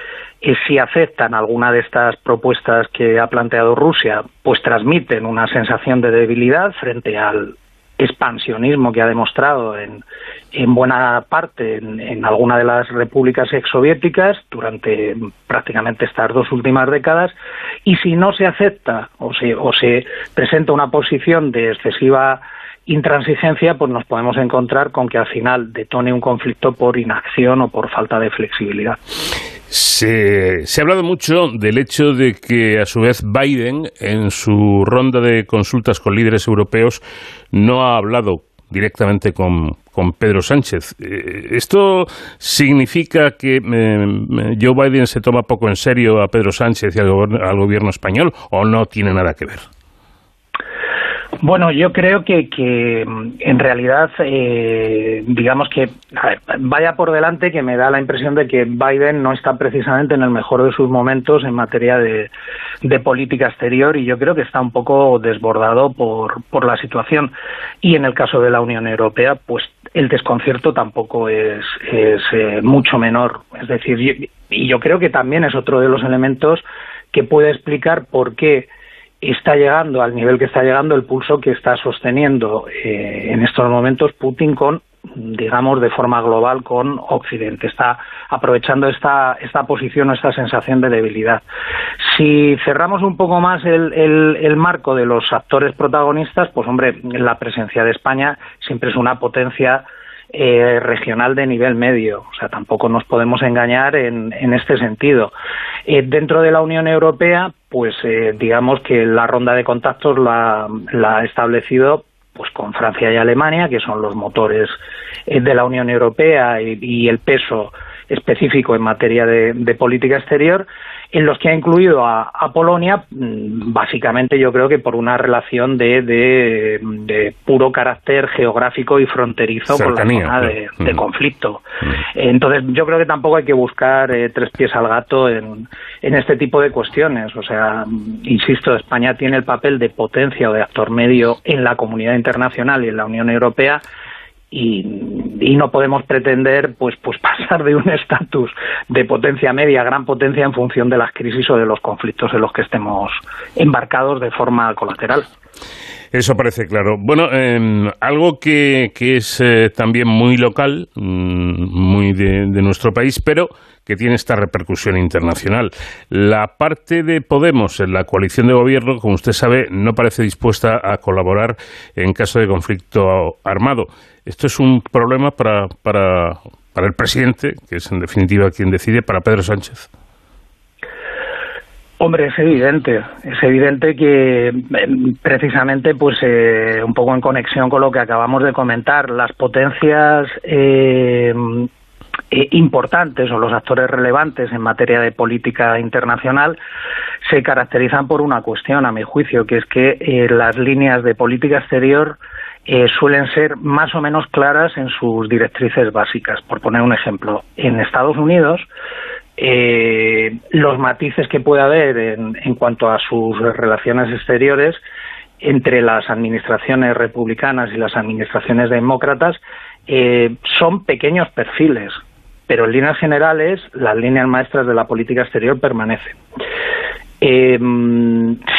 eh, si aceptan alguna de estas propuestas que ha planteado Rusia, pues transmiten una sensación de debilidad frente al expansionismo que ha demostrado en, en buena parte en, en alguna de las repúblicas exsoviéticas durante prácticamente estas dos últimas décadas y si no se acepta o se, o se presenta una posición de excesiva intransigencia, pues nos podemos encontrar con que al final detone un conflicto por inacción o por falta de flexibilidad. Se, se, ha hablado mucho del hecho de que, a su vez, Biden, en su ronda de consultas con líderes europeos, no ha hablado directamente con, con Pedro Sánchez. Eh, ¿Esto significa que eh, Joe Biden se toma poco en serio a Pedro Sánchez y al, al gobierno español o no tiene nada que ver? Bueno, yo creo que, que en realidad, eh, digamos que vaya por delante que me da la impresión de que Biden no está precisamente en el mejor de sus momentos en materia de, política exterior y yo creo que está un poco desbordado por, por la situación. Y en el caso de la Unión Europea, pues el desconcierto tampoco es, eh, mucho menor. Es decir, y yo creo que también es otro de los elementos que puede explicar por qué está llegando al nivel que está llegando el pulso que está sosteniendo eh, en estos momentos Putin con digamos de forma global con Occidente. Está aprovechando esta esta posición o esta sensación de debilidad. Si cerramos un poco más el, el, el marco de los actores protagonistas pues hombre la presencia de España siempre es una potencia eh, regional de nivel medio. O sea, tampoco nos podemos engañar en, en este sentido. Eh, dentro de la Unión Europea, pues eh, digamos que la ronda de contactos la, la ha establecido pues con Francia y Alemania, que son los motores eh, de la Unión Europea y, el peso específico en materia de, política exterior, en los que ha incluido a, a, Polonia, básicamente yo creo que por una relación de, de, de puro carácter geográfico y fronterizo Cercanía, con la zona de, mm. de conflicto. Mm. Entonces yo creo que tampoco hay que buscar eh, tres pies al gato en, en este tipo de cuestiones. O sea, insisto, España tiene el papel de potencia o de actor medio en la comunidad internacional y en la Unión Europea y, no podemos pretender pues pues [laughs] pasar de un estatus de potencia media a gran potencia en función de las crisis o de los conflictos en los que estemos embarcados de forma colateral. Eso parece claro. Bueno, eh, algo que, es eh, también muy local, mmm, muy de, nuestro país, pero que tiene esta repercusión internacional. La parte de Podemos en la coalición de gobierno, como usted sabe, no parece dispuesta a colaborar en caso de conflicto armado. Esto es un problema para, para, para el presidente, que es en definitiva quien decide, para Pedro Sánchez. Hombre, es evidente, es evidente que precisamente, pues, eh, un poco en conexión con lo que acabamos de comentar, las potencias eh, importantes o los actores relevantes en materia de política internacional se caracterizan por una cuestión, a mi juicio, que es que eh, las líneas de política exterior eh, suelen ser más o menos claras en sus directrices básicas. Por poner un ejemplo, en Estados Unidos eh, los matices que puede haber en, en cuanto a sus relaciones exteriores entre las administraciones republicanas y las administraciones demócratas eh, son pequeños perfiles, pero en líneas generales las líneas maestras de la política exterior permanecen. Eh,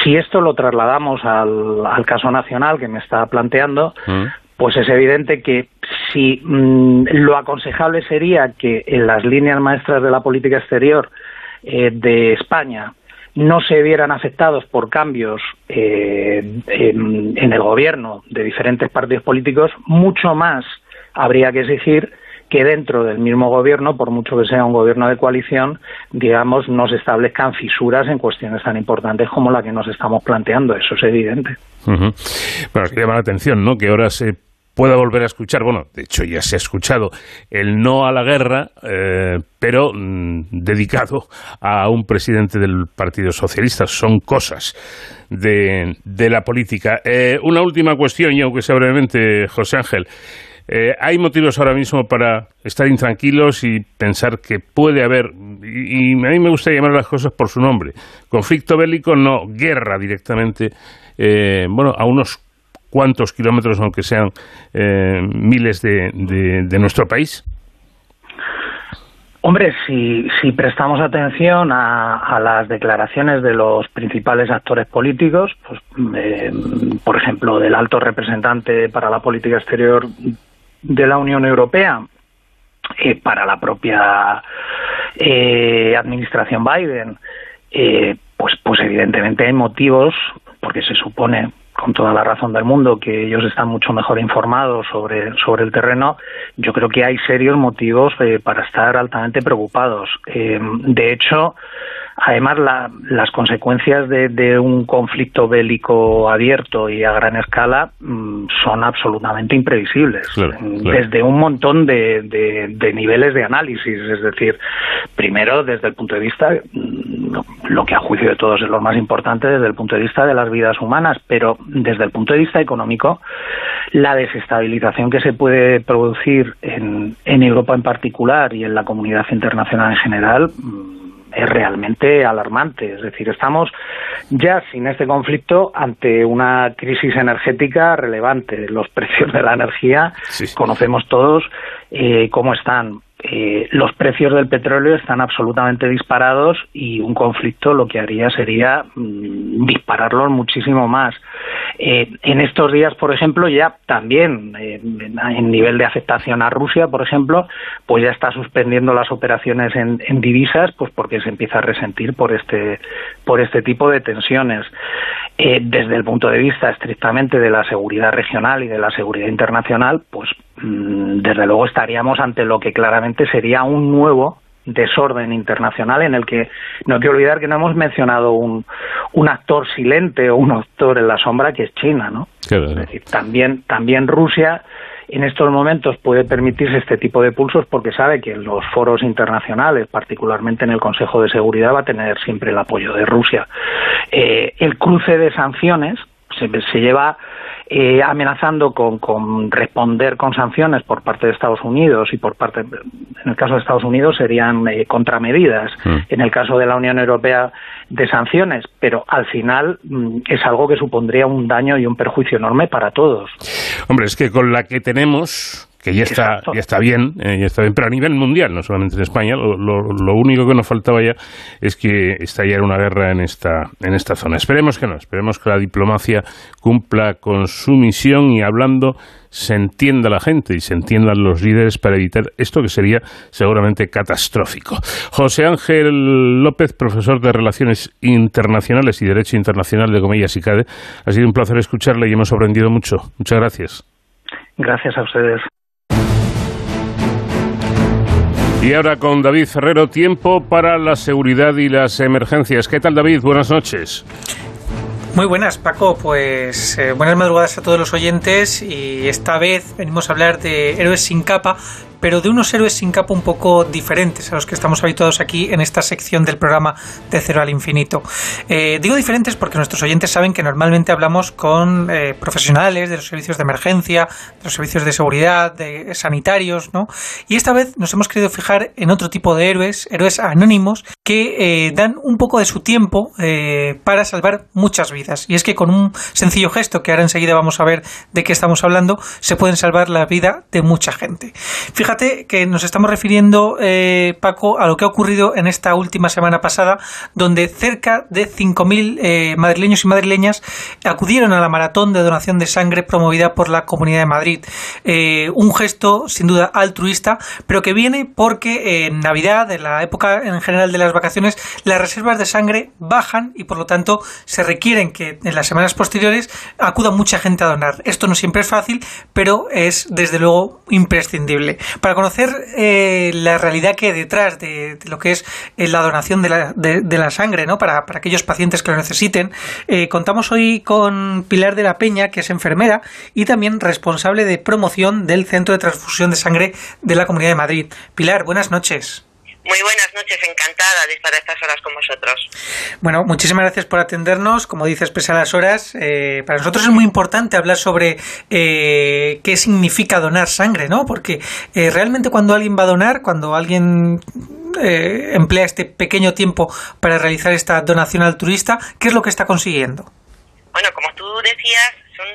si esto lo trasladamos al, al, caso nacional que me está planteando, mm. pues es evidente que si mm, lo aconsejable sería que en las líneas maestras de la política exterior eh, de España no se vieran afectados por cambios eh, en, en, el gobierno de diferentes partidos políticos, mucho más habría que exigir que dentro del mismo gobierno, por mucho que sea un gobierno de coalición, digamos, no se establezcan fisuras en cuestiones tan importantes como la que nos estamos planteando. Eso es evidente. Uh -huh. Bueno, es que llama la atención, ¿no? Que ahora se pueda volver a escuchar, bueno, de hecho ya se ha escuchado el no a la guerra, eh, pero mmm, dedicado a un presidente del Partido Socialista. Son cosas de, de la política. Eh, una última cuestión, y aunque sea brevemente, José Ángel. Eh, hay motivos ahora mismo para estar intranquilos y pensar que puede haber, y, a mí me gusta llamar las cosas por su nombre, conflicto bélico, no guerra directamente, eh, bueno, a unos cuantos kilómetros, aunque sean eh, miles de, de, nuestro país. Hombre, si, si prestamos atención a, a las declaraciones de los principales actores políticos, pues, eh, por ejemplo, del alto representante para la política exterior de la Unión Europea, eh, para la propia eh, administración Biden, eh, pues, pues evidentemente hay motivos, porque se supone con toda la razón del mundo que ellos están mucho mejor informados sobre, sobre el terreno, yo creo que hay serios motivos eh, para estar altamente preocupados. Eh, de hecho, además la- las consecuencias de, de un conflicto bélico abierto y a gran escala mm, son absolutamente imprevisibles Claro, claro. desde un montón de, de- de niveles de análisis es decir primero desde el punto de vista mm, lo que a juicio de todos es lo más importante desde el punto de vista de las vidas humanas pero desde el punto de vista económico la desestabilización que se puede producir en, en Europa en particular y en la comunidad internacional en general mm, es realmente alarmante. Es decir, estamos ya sin este conflicto ante una crisis energética relevante. Los precios de la energía conocemos todos eh, cómo están. Eh, los precios del petróleo están absolutamente disparados y un conflicto lo que haría sería mm, dispararlos muchísimo más. Eh, en estos días, por ejemplo, ya también en, en nivel de afectación a Rusia, por ejemplo, pues ya está suspendiendo las operaciones en, en divisas, pues porque se empieza a resentir por este por este tipo de tensiones. Eh, desde el punto de vista estrictamente de la seguridad regional y de la seguridad internacional, pues mm, desde luego estaríamos ante lo que claramente sería un nuevo desorden internacional en el que no hay que olvidar que no hemos mencionado un, un actor silente o un actor en la sombra que es China, ¿no? Es decir, también, también Rusia en estos momentos puede permitirse este tipo de pulsos porque sabe que en los foros internacionales, particularmente en el Consejo de Seguridad, va a tener siempre el apoyo de Rusia. Eh, el cruce de sanciones se, se lleva eh, amenazando con, con responder con sanciones por parte de Estados Unidos y por parte, en el caso de Estados Unidos serían eh, contramedidas, en el caso de la Unión Europea de sanciones, pero al final mm, es algo que supondría un daño y un perjuicio enorme para todos. Hombre, es que con la que tenemos, que ya está, ya está bien, eh, ya está bien, pero a nivel mundial, no solamente en España, lo, lo- lo único que nos faltaba ya es que estallara una guerra en esta, en esta zona. Esperemos que no, esperemos que la diplomacia cumpla con su misión y hablando se entienda la gente y se entiendan los líderes para evitar esto que sería seguramente catastrófico. José Ángel López, profesor de Relaciones Internacionales y Derecho Internacional de Comillas y CADE, ha sido un placer escucharle y hemos aprendido mucho. Muchas gracias. Gracias a ustedes. Y ahora con David Ferrero, tiempo para la seguridad y las emergencias. ¿Qué tal, David? Buenas noches. Muy buenas, Paco. Pues eh, buenas madrugadas a todos los oyentes y esta vez venimos a hablar de héroes sin capa, pero de unos héroes sin capa un poco diferentes a los que estamos habituados aquí en esta sección del programa de Cero al Infinito. Eh, digo diferentes porque nuestros oyentes saben que normalmente hablamos con eh, profesionales de los servicios de emergencia, de los servicios de seguridad, de sanitarios, ¿no? Y esta vez nos hemos querido fijar en otro tipo de héroes, héroes anónimos, que eh, dan un poco de su tiempo para salvar muchas vidas. Y es que con un sencillo gesto, que ahora enseguida vamos a ver de qué estamos hablando, se pueden salvar la vida de mucha gente. Fíjate que nos estamos refiriendo, eh, Paco, a lo que ha ocurrido en esta última semana pasada, donde cerca de 5.000 eh, madrileños y madrileñas acudieron a la maratón de donación de sangre promovida por la Comunidad de Madrid. Eh, un gesto sin duda altruista, pero que viene porque en Navidad, en la época en general de las vacaciones, las reservas de sangre bajan y por lo tanto se requieren que en las semanas posteriores acuda mucha gente a donar. Esto no siempre es fácil, pero es desde luego imprescindible. Para conocer eh, la realidad que hay detrás de, lo que es eh, la donación de la, de la sangre, ¿no? Para, para aquellos pacientes que lo necesiten, eh, contamos hoy con Pilar de la Peña, que es enfermera y también responsable de promoción del Centro de Transfusión de Sangre de la Comunidad de Madrid. Pilar, buenas noches. Muy buenas noches, encantada de estar a estas horas con vosotros. Bueno, muchísimas gracias por atendernos. Como dices, pese a las horas, eh, para nosotros es muy importante hablar sobre eh, qué significa donar sangre, ¿no? Porque eh, realmente cuando alguien va a donar, cuando alguien eh, emplea este pequeño tiempo para realizar esta donación altruista, ¿qué es lo que está consiguiendo? Bueno, como tú decías, son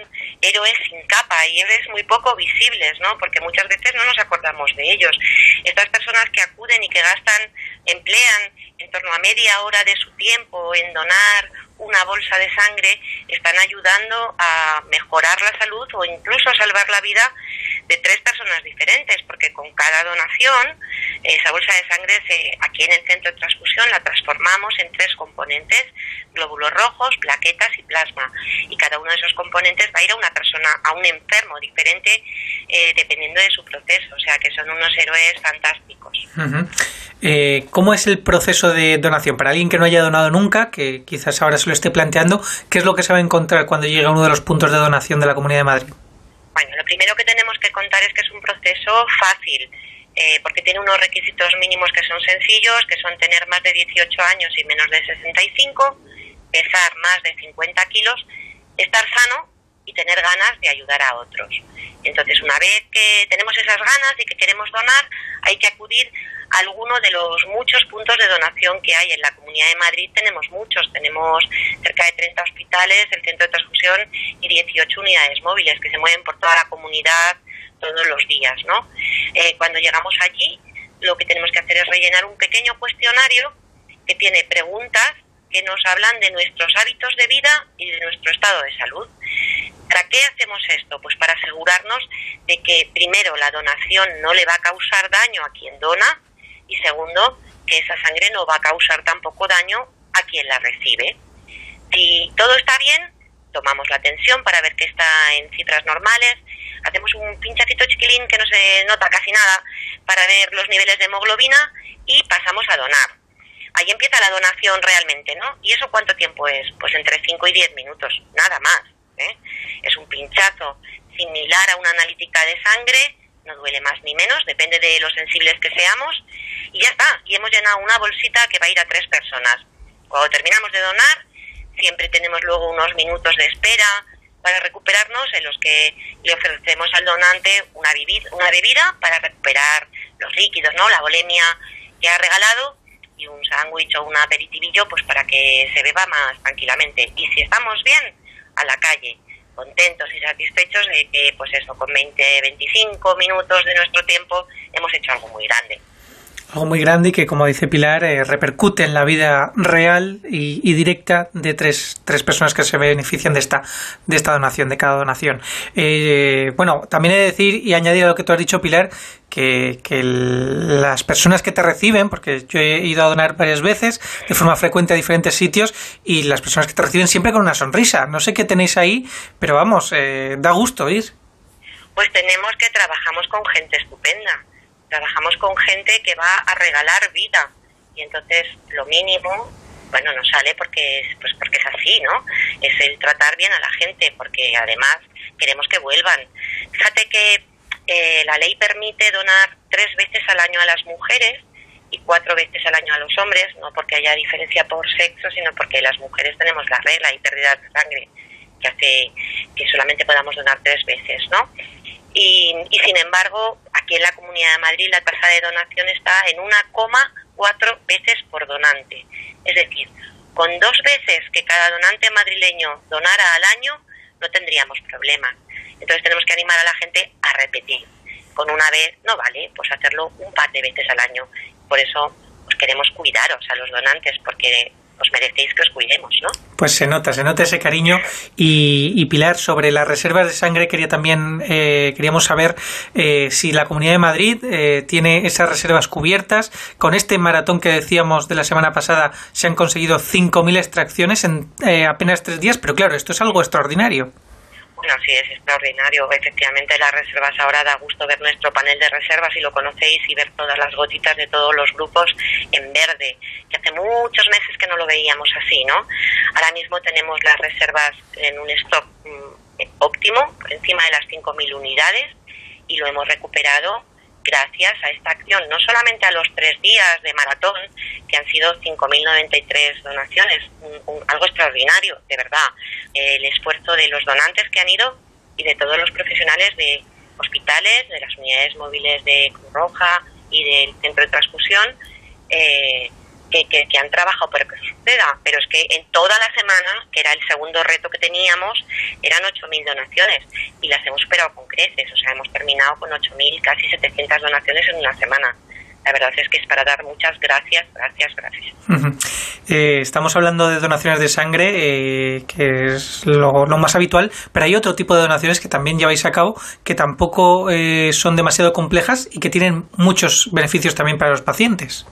héroes sin capa y héroes muy poco visibles, ¿no? Porque muchas veces no nos acordamos de ellos. Estas personas que acuden y que gastan, emplean en torno a media hora de su tiempo en donar una bolsa de sangre, están ayudando a mejorar la salud o incluso a salvar la vida de tres personas diferentes, porque con cada donación, esa bolsa de sangre se, aquí en el centro de transfusión la transformamos en tres componentes, glóbulos rojos, plaquetas y plasma. Y cada uno de esos componentes va a ir a una persona, a un enfermo diferente, eh, dependiendo de su proceso. O sea que son unos héroes fantásticos. Eh, ¿Cómo es el proceso de donación? Para alguien que no haya donado nunca, que quizás ahora lo esté planteando, ¿qué es lo que se va a encontrar cuando llegue a uno de los puntos de donación de la Comunidad de Madrid? Bueno, lo primero que tenemos que contar es que es un proceso fácil, eh, porque tiene unos requisitos mínimos que son sencillos, que son tener más de 18 años y menos de 65, pesar más de 50 kilos, estar sano y tener ganas de ayudar a otros. Entonces, una vez que tenemos esas ganas y que queremos donar, hay que acudir a alguno de los muchos puntos de donación que hay en la Comunidad de Madrid. Tenemos muchos, tenemos cerca de 30 hospitales, el centro de transfusión y 18 unidades móviles que se mueven por toda la comunidad todos los días, ¿no? Eh, cuando llegamos allí, lo que tenemos que hacer es rellenar un pequeño cuestionario que tiene preguntas que nos hablan de nuestros hábitos de vida y de nuestro estado de salud. ¿Para qué hacemos esto? Pues para asegurarnos de que primero la donación no le va a causar daño a quien dona y segundo que esa sangre no va a causar tampoco daño a quien la recibe. Si todo está bien, tomamos la tensión para ver que está en cifras normales, hacemos un pinchacito chiquilín que no se nota casi nada para ver los niveles de hemoglobina y pasamos a donar. Ahí empieza la donación realmente, ¿no? ¿Y eso cuánto tiempo es? Pues entre 5 y 10 minutos, nada más. ¿eh? Es un pinchazo similar a una analítica de sangre, no duele más ni menos, depende de lo sensibles que seamos, y ya está. Y hemos llenado una bolsita que va a ir a tres personas. Cuando terminamos de donar, siempre tenemos luego unos minutos de espera para recuperarnos en los que le ofrecemos al donante una, una bebida para recuperar los líquidos, ¿no? La bolemia que ha regalado y un sándwich o un aperitivillo pues para que se beba más tranquilamente. Y si estamos bien, a la calle, contentos y satisfechos de que pues eso, con 20, 25 minutos de nuestro tiempo hemos hecho algo muy grande. Algo muy grande y que, como dice Pilar, eh, repercute en la vida real y, directa de tres, tres, personas que se benefician de esta, de esta donación, de cada donación. Eh, bueno, también he de decir y añadir a lo que tú has dicho, Pilar, que, que las personas que te reciben, porque yo he ido a donar varias veces de forma frecuente a diferentes sitios y las personas que te reciben siempre con una sonrisa. No sé qué tenéis ahí, pero vamos, eh, da gusto ir. Pues tenemos que trabajamos con gente estupenda trabajamos con gente que va a regalar vida. Y entonces lo mínimo bueno no sale porque es pues porque es así no es el tratar bien a la gente porque además queremos que vuelvan. Fíjate que eh, la ley permite donar tres veces al año a las mujeres y cuatro veces al año a los hombres no porque haya diferencia por sexo sino porque las mujeres tenemos la regla y pérdida de sangre que hace que solamente podamos donar tres veces no y, y, sin embargo, aquí en la Comunidad de Madrid la tasa de donación está en 1,4 veces por donante. Es decir, con dos veces que cada donante madrileño donara al año, no tendríamos problemas. Entonces tenemos que animar a la gente a repetir. Con una vez no vale, pues hacerlo un par de veces al año. Por eso pues queremos cuidaros a los donantes, porque os merecéis que os cuidemos, ¿no? Pues se nota, se nota ese cariño. Y, y Pilar, sobre las reservas de sangre, quería también eh, queríamos saber eh, si la Comunidad de Madrid eh, tiene esas reservas cubiertas. Con este maratón que decíamos de la semana pasada, se han conseguido 5.000 extracciones en eh, apenas tres días, pero claro, esto es algo extraordinario. Bueno, sí, es extraordinario. Efectivamente, las reservas ahora da gusto ver nuestro panel de reservas, si lo conocéis, y ver todas las gotitas de todos los grupos en verde, que hace muchos meses que no lo veíamos así, ¿no? Ahora mismo tenemos las reservas en un stock mm, óptimo, encima de las 5.000 unidades, y lo hemos recuperado gracias a esta acción, no solamente a los tres días de maratón, que han sido 5.093 donaciones, un, un, algo extraordinario, de verdad. El esfuerzo de los donantes que han ido y de todos los profesionales de hospitales, de las unidades móviles de Cruz Roja y del centro de transfusión, eh, que, que, han trabajado para que suceda, pero es que en toda la semana, que era el segundo reto que teníamos, eran 8.000 donaciones y las hemos superado con creces, o sea, hemos terminado con 8.000, casi 700 donaciones en una semana. La verdad es que es para dar muchas gracias, gracias, gracias. Eh, estamos hablando de donaciones de sangre, eh, que es lo, lo más habitual, pero hay otro tipo de donaciones que también lleváis a cabo, que tampoco eh, son demasiado complejas y que tienen muchos beneficios también para los pacientes.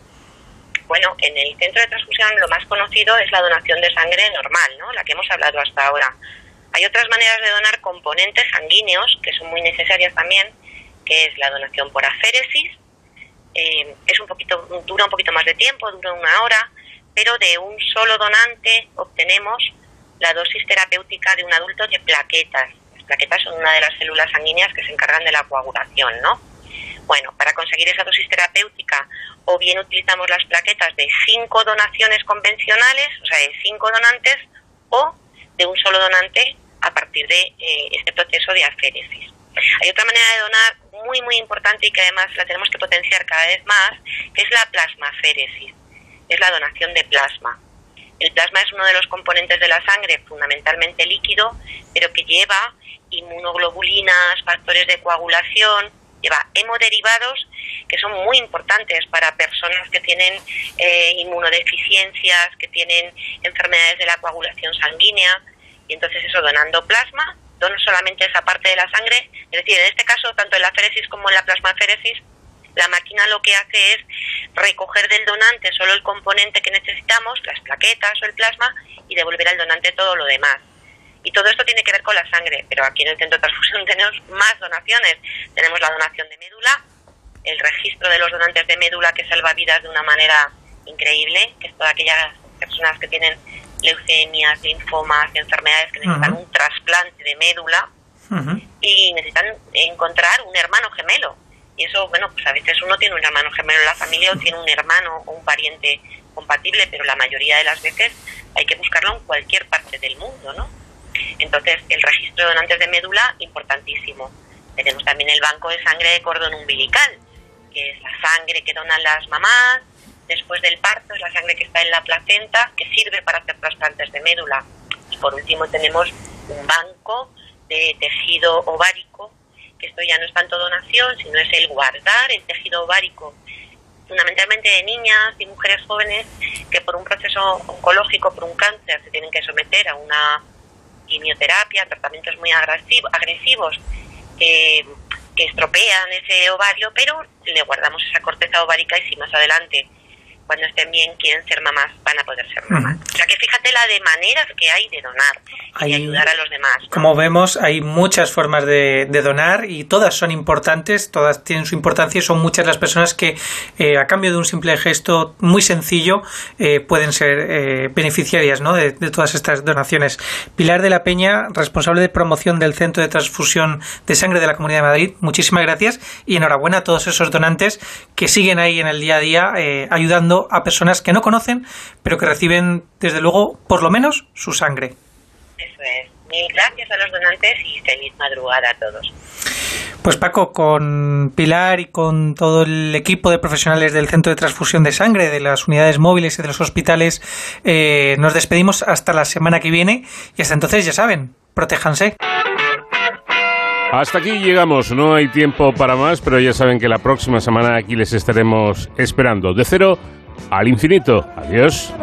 Bueno, en el centro de transfusión lo más conocido es la donación de sangre normal, ¿no? La que hemos hablado hasta ahora. Hay otras maneras de donar componentes sanguíneos que son muy necesarias también, que es la donación por aféresis. Eh, es un poquito dura un poquito más de tiempo, dura una hora, pero de un solo donante obtenemos la dosis terapéutica de un adulto de plaquetas. Las plaquetas son una de las células sanguíneas que se encargan de la coagulación, ¿no? Bueno, para conseguir esa dosis terapéutica, o bien utilizamos las plaquetas de cinco donaciones convencionales, o sea, de cinco donantes, o de un solo donante a partir de eh, este proceso de aféresis. Hay otra manera de donar muy, muy importante y que además la tenemos que potenciar cada vez más, que es la plasmaféresis, es la donación de plasma. El plasma es uno de los componentes de la sangre, fundamentalmente líquido, pero que lleva inmunoglobulinas, factores de coagulación, lleva hemoderivados que son muy importantes para personas que tienen eh, inmunodeficiencias, que tienen enfermedades de la coagulación sanguínea. Y entonces eso, donando plasma, dono solamente esa parte de la sangre. Es decir, en este caso, tanto en la féresis como en la plasmaféresis, la máquina lo que hace es recoger del donante solo el componente que necesitamos, las plaquetas o el plasma, y devolver al donante todo lo demás. Y todo esto tiene que ver con la sangre, pero aquí en el centro de transfusión [laughs] tenemos más donaciones. Tenemos la donación de médula, el registro de los donantes de médula que salva vidas de una manera increíble, que es todas aquellas personas que tienen leucemias, linfomas, enfermedades que necesitan un trasplante de médula y necesitan encontrar un hermano gemelo. Y eso, bueno, pues a veces uno tiene un hermano gemelo en la familia o tiene un hermano o un pariente compatible, pero la mayoría de las veces hay que buscarlo en cualquier parte del mundo, ¿no? Entonces, el registro de donantes de médula, importantísimo. Tenemos también el banco de sangre de cordón umbilical, que es la sangre que donan las mamás después del parto, es la sangre que está en la placenta, que sirve para hacer trasplantes de médula. Y por último tenemos un banco de tejido ovárico, que esto ya no es tanto donación, sino es el guardar el tejido ovárico, fundamentalmente de niñas y mujeres jóvenes que por un proceso oncológico, por un cáncer, se tienen que someter a una quimioterapia, tratamientos muy agresivo- agresivos que estropean ese ovario, pero le guardamos esa corteza ovárica y si más adelante, cuando estén bien, quieren ser mamás, van a poder ser mamás. O sea que fíjate la de maneras que hay de donar y Hay- ayudar a los demás. ¿no? Como vemos, hay muchas formas de, de donar y todas son importantes, todas tienen su importancia y son muchas las personas que eh, a cambio de un simple gesto muy sencillo eh, pueden ser eh, beneficiarias ¿no? de, de todas estas donaciones. Pilar de la Peña, responsable de promoción del Centro de Transfusión de Sangre de la Comunidad de Madrid, muchísimas gracias y enhorabuena a todos esos donantes que siguen ahí en el día a día eh, ayudando a personas que no conocen, pero que reciben, desde luego, por lo menos su sangre. Eso es. Mil gracias a los donantes y feliz madrugada a todos. Pues Paco, con Pilar y con todo el equipo de profesionales del Centro de Transfusión de Sangre, de las unidades móviles y de los hospitales, eh, nos despedimos hasta la semana que viene y hasta entonces ya saben, protéjanse. Hasta aquí llegamos, no hay tiempo para más, pero ya saben que la próxima semana aquí les estaremos esperando. De cero al infinito. Adiós.